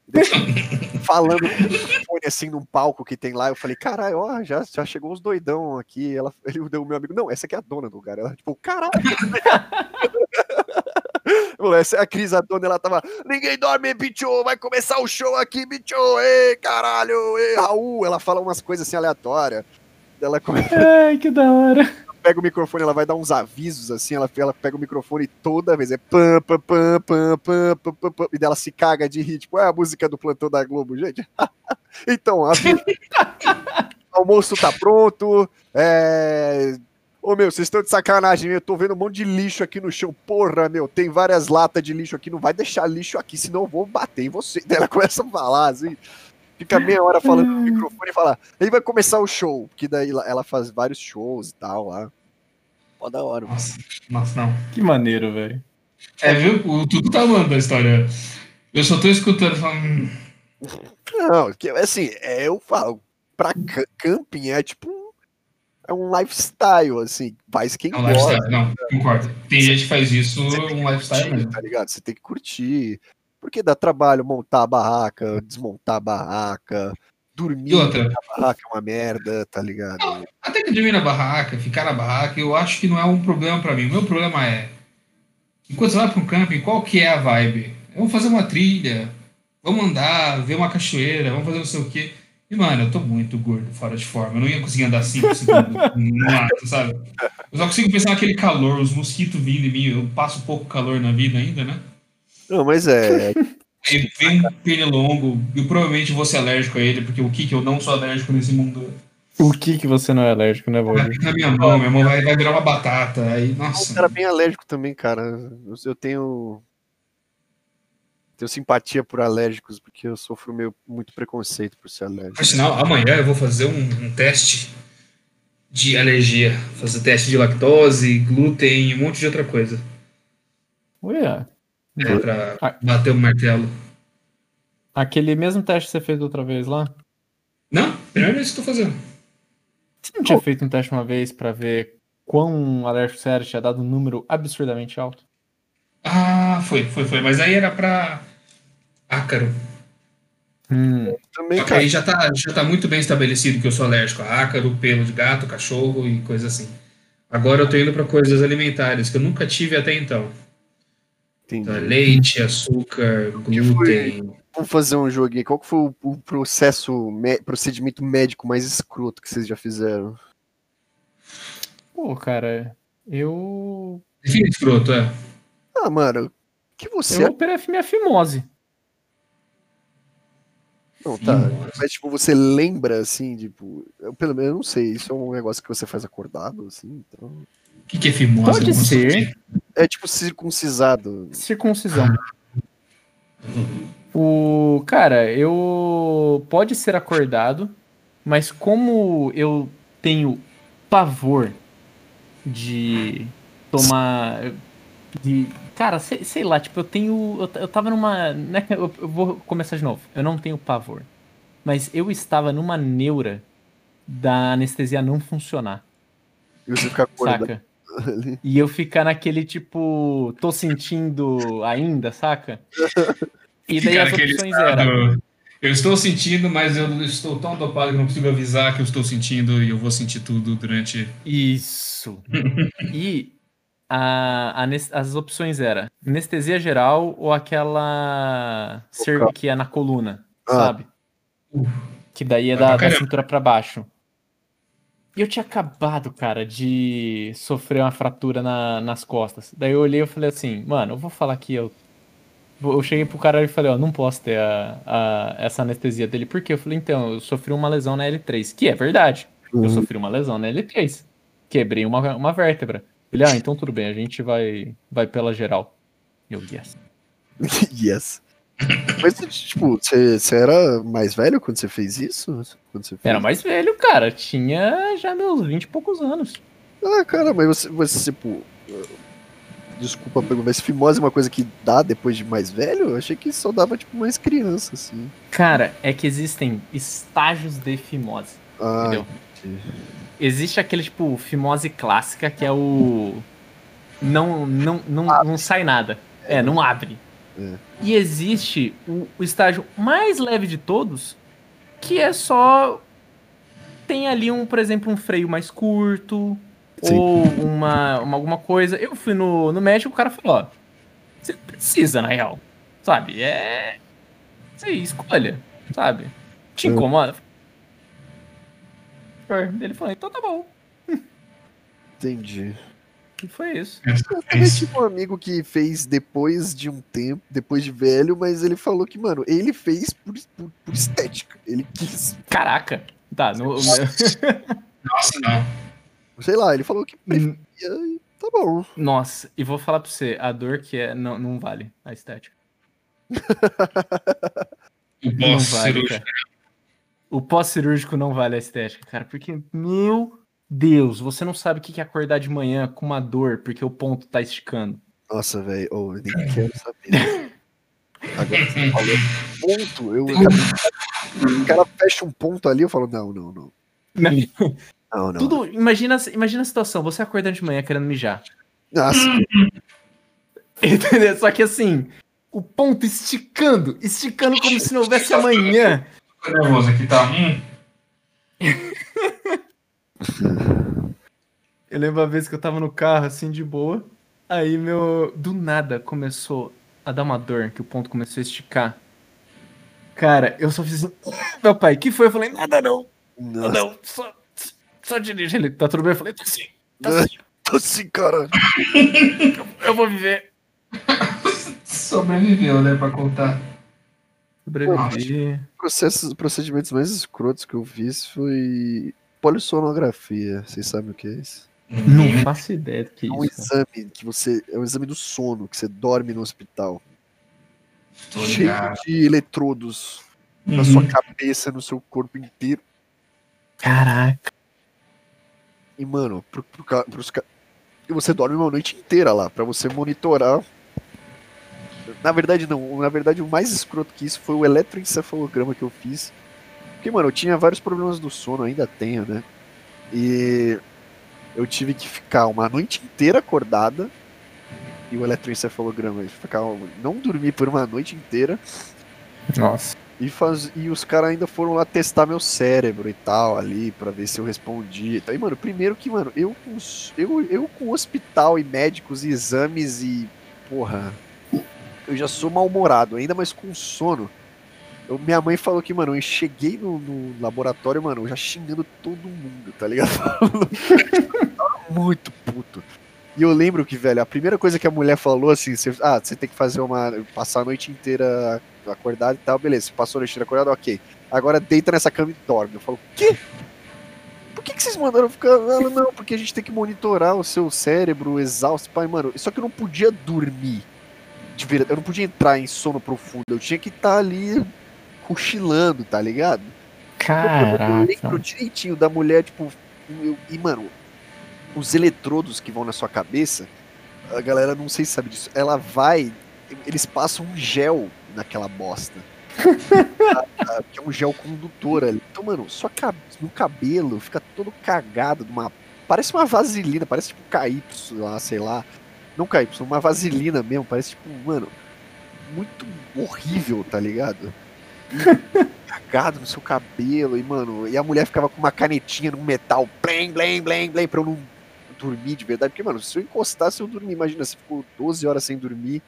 Speaker 2: Falando assim num palco que tem lá, eu falei, caralho, ó, já, já chegou os doidão aqui. Ela, ele deu o meu amigo, não, essa aqui é a dona do lugar. Ela, tipo, caralho. Essa é a Cris, a dona, ela tava. Ninguém dorme, bicho! Vai começar o show aqui, bicho! Ei, caralho! Ei, Raul! Ela fala umas coisas assim aleatórias. Ela come-
Speaker 3: Ai, que da hora.
Speaker 2: pega o microfone, ela vai dar uns avisos assim, ela, ela pega o microfone toda vez, é pam, pam, pam, pam, pam, pam, pam, pam, e dela se caga de rir, tipo, é a música do plantão da Globo, gente. então, a o almoço tá pronto, é... Ô meu, vocês estão de sacanagem, eu tô vendo um monte de lixo aqui no chão. Porra, meu, tem várias latas de lixo aqui, não vai deixar lixo aqui, senão eu vou bater em você. Daí ela começa a falar assim, fica meia hora falando no microfone e fala, aí vai começar o show, que daí ela- faz vários shows e tal lá. Pô, da hora. mano.
Speaker 1: Nossa, nossa, não.
Speaker 3: Que maneiro, velho.
Speaker 1: É, viu? O Tutu tá amando a história. Eu só tô escutando falando. "Hum,
Speaker 2: Não, que, assim, é, eu falo, pra ca- camping é tipo um, é um lifestyle, assim, faz quem
Speaker 1: É um
Speaker 2: gosta.
Speaker 1: lifestyle. Não, concordo. Tem gente que faz isso um lifestyle
Speaker 2: curtir,
Speaker 1: mesmo.
Speaker 2: tá ligado? Você tem que curtir. Porque dá trabalho montar a barraca, desmontar a barraca, dormir
Speaker 1: outra,
Speaker 2: na barraca é uma merda, tá ligado?
Speaker 1: até que dormir na barraca, ficar na barraca, eu acho que não é um problema pra mim. O meu problema é, enquanto você vai um camping, qual que é a vibe? Vamos fazer uma trilha, vamos andar, ver uma cachoeira, vamos fazer não sei o quê. E, mano, eu tô muito gordo, fora de forma. Eu não ia conseguir andar 5 segundos no mato, sabe? Eu só consigo pensar naquele calor, os mosquitos vindo em mim. Eu passo pouco calor na vida ainda, né?
Speaker 2: Não, mas é.
Speaker 1: Aí vem um pernilongo, eu provavelmente vou ser alérgico a ele, porque o que que eu não sou alérgico nesse mundo?
Speaker 3: O que que você não é alérgico, né,
Speaker 1: Vai
Speaker 3: Valdir?
Speaker 1: ficar na minha mão, minha mão vai, vai virar uma batata. Aí,
Speaker 2: Eu um
Speaker 1: nossa.
Speaker 2: cara bem alérgico também, cara. Eu, eu tenho. Tenho simpatia por alérgicos, porque eu sofro meio, muito preconceito por ser alérgico.
Speaker 1: Por sinal, amanhã eu vou fazer um, um teste de alergia. Fazer teste de lactose, glúten e um monte de outra coisa.
Speaker 3: Ué,
Speaker 1: É, pra
Speaker 3: Ah.
Speaker 1: bater o martelo.
Speaker 3: aquele mesmo teste que você fez outra vez lá?
Speaker 1: Não, primeira vez que eu tô fazendo.
Speaker 3: Você não tinha feito um teste uma vez pra ver quão alérgico você era? Tinha dado um número absurdamente alto?
Speaker 1: Ah, foi, foi, foi. Mas aí era pra ácaro.
Speaker 3: Hum,
Speaker 2: Também,
Speaker 1: aí já tá, já tá muito bem estabelecido que eu sou alérgico a ácaro, pelo de gato, cachorro e coisa assim. Agora eu tô indo pra coisas alimentares que eu nunca tive até então. Então, leite, açúcar, glúten.
Speaker 2: Vamos fazer um joguinho. Qual que foi o, o processo, procedimento médico mais escroto que vocês já fizeram?
Speaker 3: pô, cara, eu.
Speaker 1: Define escroto, é.
Speaker 2: Ah, mano, que você.
Speaker 3: Eu operei minha fimose.
Speaker 2: Não, tá.
Speaker 1: Fimose.
Speaker 2: Mas, tipo, você lembra, assim, tipo. Eu, pelo menos, eu não sei. Isso é um negócio que você faz acordado, assim. Então...
Speaker 1: O que, que é fimose?
Speaker 3: Pode ser.
Speaker 2: É tipo circuncisado.
Speaker 3: Circuncisão. O cara, eu pode ser acordado, mas como eu tenho pavor de tomar de cara, sei, sei lá, tipo, eu tenho eu, eu tava numa, né, eu, eu vou começar de novo. Eu não tenho pavor, mas eu estava numa neura da anestesia não funcionar,
Speaker 2: E você fica acordado
Speaker 3: saca?
Speaker 2: Ali.
Speaker 3: E eu ficar naquele tipo, tô sentindo ainda, saca? E daí
Speaker 1: Ficar
Speaker 3: as opções
Speaker 1: estado
Speaker 3: eram.
Speaker 1: Eu estou sentindo, mas eu não estou tão dopado que não consigo avisar que eu estou sentindo e eu vou sentir tudo durante.
Speaker 3: Isso. e a, a, as opções eram anestesia geral ou aquela cerviquia na coluna, ah. sabe? Que daí é da, da cintura para baixo. E eu tinha acabado, cara, de sofrer uma fratura na, nas costas. Daí eu olhei e falei assim, mano, eu vou falar que eu eu cheguei pro cara e falei, ó, não posso ter a, a, essa anestesia dele. Por quê? Eu falei, então, eu sofri uma lesão na L3, que é verdade. Uhum. Eu sofri uma lesão na L3. Quebrei uma, uma vértebra. Ele, ah, então tudo bem, a gente vai, vai pela geral. Eu, yes.
Speaker 2: yes. Mas, tipo, você, você era mais velho quando você fez isso? Quando você fez?
Speaker 3: Era mais velho, cara. Tinha já meus 20 e poucos anos.
Speaker 2: Ah, cara, mas você, você tipo, desculpa se fimose é uma coisa que dá depois de mais velho? Eu achei que só dava, tipo, mais criança, assim.
Speaker 3: Cara, é que existem estágios de fimose. Ah, entendeu? Entendi. Existe aquele, tipo, fimose clássica, que é o. Não, não, não, não sai nada. É não abre. É. E existe o, o estágio mais leve de todos, que é só. Tem ali um, por exemplo, um freio mais curto, Sim. ou uma, uma, alguma coisa. Eu fui no, no médico, o cara falou, ó, você precisa, na real. Sabe? É. Você escolha, sabe? Te incomoda? Ele falou, então tá bom.
Speaker 2: Entendi.
Speaker 3: E foi isso.
Speaker 2: Eu também tive um amigo que fez depois de um tempo, depois de velho, mas ele falou que, mano, ele fez por, por, por estética. Ele quis.
Speaker 3: Caraca! Tá, no.
Speaker 1: Nossa, não.
Speaker 2: Sei lá, ele falou que preferia e tá bom.
Speaker 3: Nossa, e vou falar pra você, a dor que é, não, não vale a estética.
Speaker 1: o pós-cirúrgico.
Speaker 3: o pós-cirúrgico não vale a estética, cara, porque, meu Deus, você não sabe o que é acordar de manhã com uma dor porque o ponto tá esticando.
Speaker 2: Nossa, velho, oh, eu nem quero saber. Agora você falou ponto, eu o cara fecha um ponto ali, eu falo, não, não, não.
Speaker 3: Não. Não, não. Tudo, imagina, imagina a situação, você acordando de manhã querendo mijar.
Speaker 2: Nossa.
Speaker 3: Entendeu? Só que assim, o ponto esticando, esticando como se não houvesse amanhã.
Speaker 1: Tô nervoso aqui, tá? Hum.
Speaker 3: Eu lembro a vez que eu tava no carro, assim, de boa. Aí meu. Do nada começou a dar uma dor, que o ponto começou a esticar. Cara, eu só fiz assim. Meu pai, que foi? Eu falei, nada não. Nossa. Não, só só dirige ele. Tá tudo bem? Eu falei, tá sim. Tá sim.
Speaker 2: Tô sim, cara.
Speaker 3: Eu, eu vou viver.
Speaker 1: Sobreviveu, né, pra contar.
Speaker 3: Sobrevivi.
Speaker 2: Processos, procedimentos mais escrotos que eu fiz foi polissonografia. Vocês sabem o que é isso?
Speaker 3: Não faço ideia do que é, é
Speaker 2: um isso. exame que você. É um exame do sono, que você dorme no hospital. Tô cheio ligado. de eletrodos uhum. na sua cabeça, no seu corpo inteiro.
Speaker 3: Caraca.
Speaker 2: E, mano, pro, pro, pros E você dorme uma noite inteira lá, para você monitorar. Na verdade, não. Na verdade, o mais escroto que isso foi o eletroencefalograma que eu fiz. Porque, mano, eu tinha vários problemas do sono, ainda tenho, né? E eu tive que ficar uma noite inteira acordada. E o eletroencefalograma, ficar, não dormir por uma noite inteira.
Speaker 3: Nossa.
Speaker 2: E, faz, e os caras ainda foram lá testar meu cérebro e tal, ali, para ver se eu respondia. Então, e, mano, primeiro que, mano, eu com, eu, eu com hospital e médicos e exames e. Porra. Eu já sou mal-humorado, ainda mais com sono. Eu, minha mãe falou que, mano, eu cheguei no, no laboratório, mano, já xingando todo mundo, tá ligado? muito puto. E eu lembro que, velho, a primeira coisa que a mulher falou assim, você, ah, você tem que fazer uma. passar a noite inteira acordado e tal, beleza. Você passou a noite inteira acordado, ok. Agora deita nessa cama e dorme. Eu falo, quê? Por que, que vocês mandaram ficar. Ela, não, porque a gente tem que monitorar o seu cérebro exausto. Pai, mano, só que eu não podia dormir. De verdade, eu não podia entrar em sono profundo. Eu tinha que estar tá ali cochilando, tá ligado?
Speaker 3: Caraca. Eu
Speaker 2: lembro direitinho da mulher, tipo. Eu, e, mano, os eletrodos que vão na sua cabeça, a galera não sei se sabe disso, ela vai, eles passam um gel naquela bosta. que é um gel condutor ali. Então, mano, só no cabelo fica todo cagado de uma. Parece uma vaselina, parece tipo KY lá, sei lá. Não KY, uma vaselina mesmo, parece tipo, mano, muito horrível, tá ligado? Cagado no seu cabelo, e, mano, e a mulher ficava com uma canetinha no metal, blém, blém, blém, blém, pra eu não dormir de verdade. Porque, mano, se eu encostasse, eu dormir. Imagina, você ficou 12 horas sem dormir,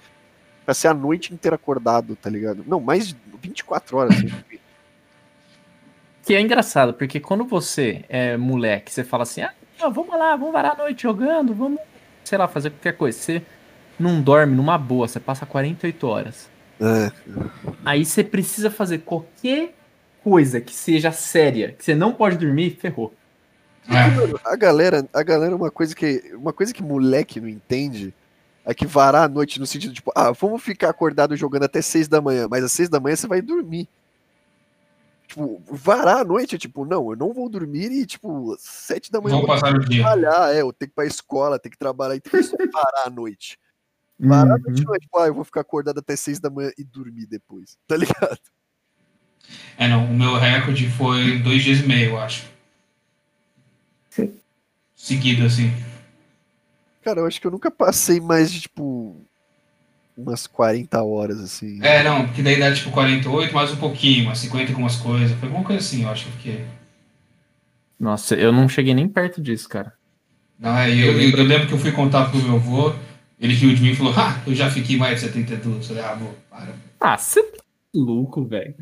Speaker 2: pra ser a noite inteira acordado, tá ligado? Não, mais de 24 horas sem dormir.
Speaker 3: Que é engraçado, porque quando você é moleque, você fala assim, ah, vamos lá, vamos varar a noite jogando, vamos, sei lá, fazer qualquer coisa. Você não dorme numa boa, você passa 48 horas.
Speaker 2: É.
Speaker 3: Aí você precisa fazer qualquer coisa que seja séria, que você não pode dormir, ferrou.
Speaker 1: É.
Speaker 2: A galera, a galera, uma coisa que, uma coisa que moleque não entende é que varar a noite no sentido tipo, ah, vamos ficar acordado jogando até seis da manhã, mas às seis da manhã você vai dormir. Tipo, varar a noite é tipo, não, eu não vou dormir e tipo, sete da manhã
Speaker 1: Vou
Speaker 2: eu vou
Speaker 1: passar o dia.
Speaker 2: trabalhar, é, eu tenho que ir pra escola, tenho que trabalhar, então isso é varar a noite. Noite
Speaker 3: Uhum.
Speaker 2: é tipo, ah, eu vou ficar acordado até seis da manhã e dormir depois, tá ligado?
Speaker 1: É, não, o meu recorde foi dois dias e meio, eu acho. Seguido, assim.
Speaker 2: Cara, eu acho que eu nunca passei mais de tipo umas 40 horas assim.
Speaker 1: É, não, porque daí dá tipo 48, mais um pouquinho, umas 50 com umas coisas. Foi alguma coisa assim, eu acho que eu fiquei.
Speaker 3: Nossa, eu não cheguei nem perto disso, cara.
Speaker 1: Não, é, eu, eu, eu lembro que eu fui contar pro meu avô, ele riu de mim e falou, ah, eu já fiquei mais de 72. Eu falei, ah, avô, para.
Speaker 3: Ah, você tá louco, velho.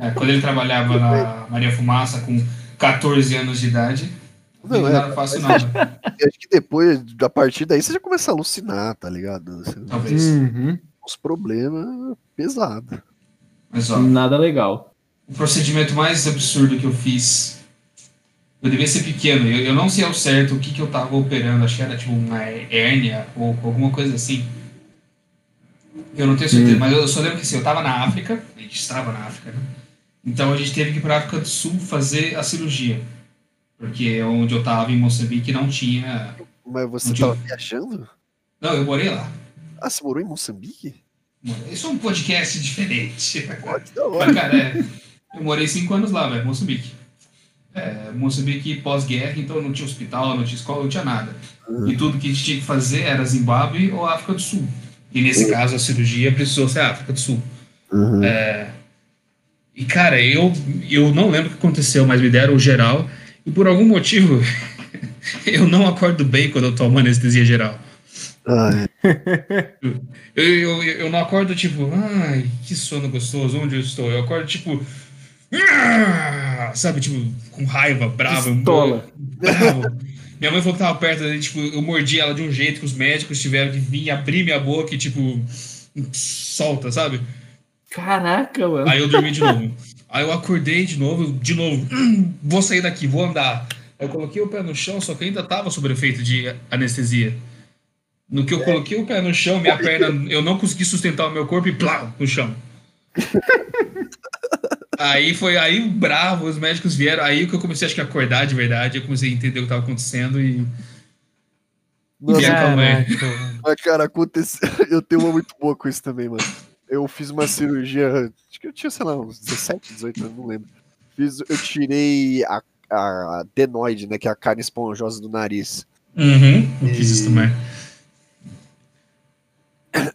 Speaker 1: É, quando ele trabalhava na Maria Fumaça com 14 anos de idade,
Speaker 2: Não,
Speaker 1: não
Speaker 2: é,
Speaker 1: era fácil não, né?
Speaker 2: Eu acho que depois, a partir daí, você já começa a alucinar, tá ligado? Você-
Speaker 1: Talvez.
Speaker 3: Uhum.
Speaker 2: Uns problemas pesados.
Speaker 1: Mas ó,
Speaker 3: Nada legal.
Speaker 1: o procedimento mais absurdo que eu fiz. Eu devia ser pequeno, eu, eu não sei ao certo o que, que eu tava operando, acho que era tipo uma hérnia ou alguma coisa assim. Eu não tenho certeza,
Speaker 3: Hum.
Speaker 1: mas eu só lembro que assim, eu tava na África, a gente estava na África, né? Então a gente teve que ir pra África do Sul fazer a cirurgia. Porque onde eu tava, em Moçambique, não tinha.
Speaker 2: Mas você
Speaker 1: Não
Speaker 2: tava
Speaker 1: tinha-
Speaker 2: viajando?
Speaker 1: Não, eu morei lá.
Speaker 2: Ah, você morou em Moçambique?
Speaker 1: Isso é um podcast diferente.
Speaker 2: Que da
Speaker 1: Mas, cara, é, eu morei cinco anos lá, velho, Moçambique. É, Moçambique pós-guerra, então não tinha hospital, não tinha escola, não tinha nada. E tudo que a gente tinha que fazer era Zimbábue ou África do Sul. E nesse caso a cirurgia precisou ser África do Sul.
Speaker 2: Uhum.
Speaker 1: E cara, eu, eu não lembro o que aconteceu, mas me deram o geral. E por algum motivo, eu não acordo bem quando eu tomo anestesia geral.
Speaker 2: É.
Speaker 1: Eu, eu, eu não acordo tipo, ai, que sono gostoso, onde eu estou? Eu acordo tipo, "Ah", sabe, tipo, com raiva, bravo.
Speaker 3: Pistola.
Speaker 1: bravo. Minha mãe falou que tava perto, daí, tipo, eu mordi ela de um jeito que os médicos tiveram que vir abrir minha boca e, tipo, solta, sabe?
Speaker 3: Caraca, mano.
Speaker 1: Aí eu dormi de novo. Aí eu acordei de novo, de novo, "Hum, vou sair daqui, vou andar. Aí eu coloquei o pé no chão, só que ainda tava sob efeito de anestesia. No que eu coloquei o pé no chão, minha perna, eu não consegui sustentar o meu corpo e plau, no chão. Aí foi aí bravo, os médicos vieram, aí que eu comecei acho que a acordar de verdade, eu comecei a entender o que tava acontecendo e
Speaker 3: mano.
Speaker 2: mas, cara, aconteceu. Eu tenho uma muito boa com isso também, mano. Eu fiz uma cirurgia. Acho que eu tinha, sei lá, uns 17, 18 anos, não lembro. Fiz, eu tirei a, a adenoide, né? Que é a carne esponjosa do nariz.
Speaker 1: Uhum, eu fiz isso também.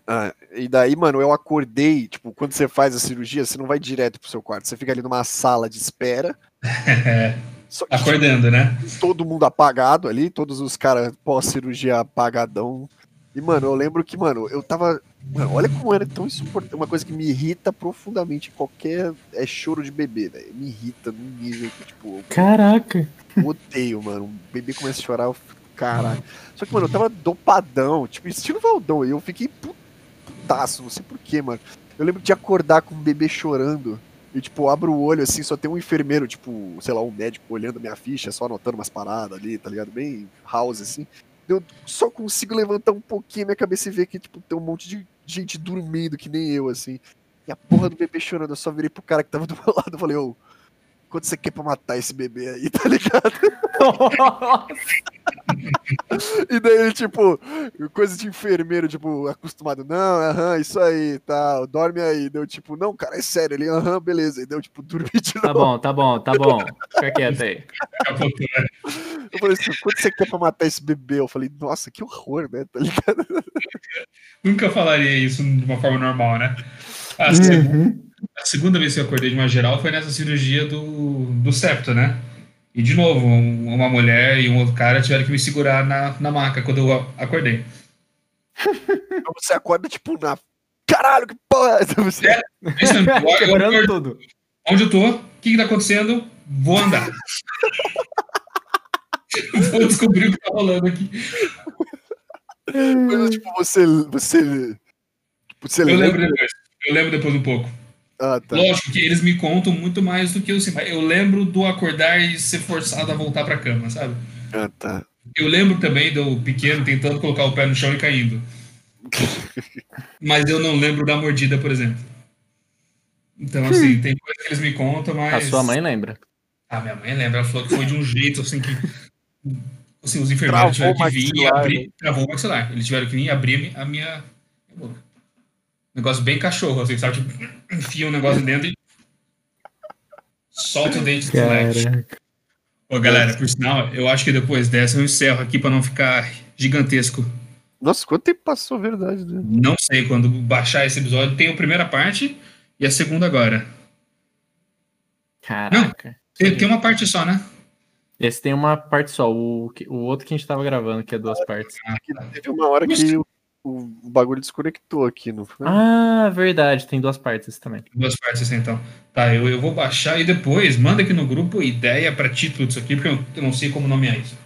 Speaker 2: Ah, e daí, mano, eu acordei, tipo, quando você faz a cirurgia, você não vai direto pro seu quarto, você fica ali numa sala de espera. Só que
Speaker 1: Acordando, né?
Speaker 2: todo mundo apagado ali, todos os caras pós-cirurgia apagadão. E, mano, eu lembro que, mano, eu tava. Mano, olha como era tão insuportável. Uma coisa que me irrita profundamente qualquer. É choro de bebê, velho. Me irrita num nível que, tipo,
Speaker 3: Caraca.
Speaker 2: eu odeio, mano. Um bebê começa a chorar, eu fico, caralho. Só que, mano, eu tava dopadão, tipo, estilo Valdão. E eu fiquei pu- putaço, não sei porquê, mano. Eu lembro de acordar com um bebê chorando. E, tipo, abro o olho assim, só tem um enfermeiro, tipo, sei lá, um médico olhando a minha ficha, só anotando umas paradas ali, tá ligado? Bem house, assim. Eu só consigo levantar um pouquinho minha cabeça e ver que, tipo, tem um monte de gente dormindo, que nem eu, assim. E a porra do bebê chorando, eu só virei pro cara que tava do meu lado e falei, ô, quanto você quer pra matar esse bebê aí, tá ligado? E daí, tipo, coisa de enfermeiro, tipo, acostumado, não, aham, isso aí, tal, dorme aí. Deu, tipo, não, cara, é sério, ele, aham, beleza. E deu, tipo, dormi de
Speaker 3: Tá
Speaker 2: novo.
Speaker 3: bom, tá bom, tá bom. Fica quieto aí.
Speaker 2: Eu falei assim, quanto você quer pra matar esse bebê? Eu falei, nossa, que horror, né, tá ligado?
Speaker 1: Nunca falaria isso de uma forma normal, né? Você-
Speaker 3: Uhum.
Speaker 1: a segunda vez que eu acordei de uma geral foi nessa cirurgia do, do septo, né? E de novo, um- uma mulher e um outro cara tiveram que me segurar na, na maca quando eu acordei.
Speaker 2: Então você acorda, tipo, na. Caralho, que porra! é? Você...
Speaker 1: É. Isso mesmo, eu- eu
Speaker 3: Quebrando tudo.
Speaker 1: onde eu tô? O que, que tá acontecendo? Vou andar. Vou descobrir o que tá rolando aqui.
Speaker 2: Mas, tipo, você. Você. tipo, Você
Speaker 1: Eu lembro
Speaker 2: lembra?
Speaker 1: depois. Eu lembro depois um pouco.
Speaker 2: Ah, tá.
Speaker 1: Lógico que eles me contam muito mais do que eu sei. mas Eu lembro do acordar e ser forçado a voltar pra cama, sabe?
Speaker 2: Ah, tá.
Speaker 1: Eu lembro também do pequeno tentando colocar o pé no chão e caindo. Mas eu não lembro da mordida, por exemplo. Então, assim, tem coisas que eles me contam,
Speaker 3: A
Speaker 1: mas.
Speaker 3: sua mãe lembra.
Speaker 1: Ah, minha mãe lembra. Ela falou que foi de um jeito, assim, que. Assim, os
Speaker 2: Travou
Speaker 1: enfermeiros tiveram
Speaker 2: o
Speaker 1: que vir e abrir.
Speaker 2: né?
Speaker 1: Travou o maxilar. Eles tiveram que vir e abrir a minha, a minha boca. Negócio bem cachorro, assim, sabe? Tipo, enfia um negócio dentro e. Solta o dente do moleque. Ô, galera, por sinal, eu acho que depois dessa eu encerro aqui pra não ficar gigantesco.
Speaker 2: Nossa, quanto tempo passou, verdade, né?
Speaker 1: Não sei quando baixar esse episódio. Tem a primeira parte e a segunda agora.
Speaker 3: Caraca.
Speaker 1: Tem, tem uma parte só, né?
Speaker 3: Esse tem uma parte só. O, o outro que a gente tava gravando, que é duas partes.
Speaker 2: Que teve uma hora que o, o bagulho desconectou aqui, não foi?
Speaker 3: Ah, verdade. Tem duas partes esse também.
Speaker 1: Duas partes assim, então. Tá, eu, eu vou baixar e depois manda aqui no grupo ideia pra título disso aqui, porque eu, eu não sei como nomear isso.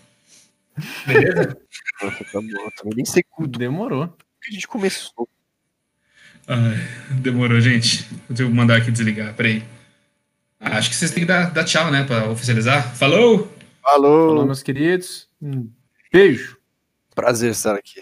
Speaker 1: Beleza?
Speaker 2: Nossa, tá bom. Também nem sei como
Speaker 3: Demorou.
Speaker 2: que a gente começou.
Speaker 1: Ai, demorou, gente. Eu vou mandar aqui desligar, peraí. Ah, acho que vocês têm que dar, dar tchau, né, pra oficializar. Falou!
Speaker 2: Falou!
Speaker 3: Falou, meus queridos. Um beijo.
Speaker 2: Prazer estar aqui.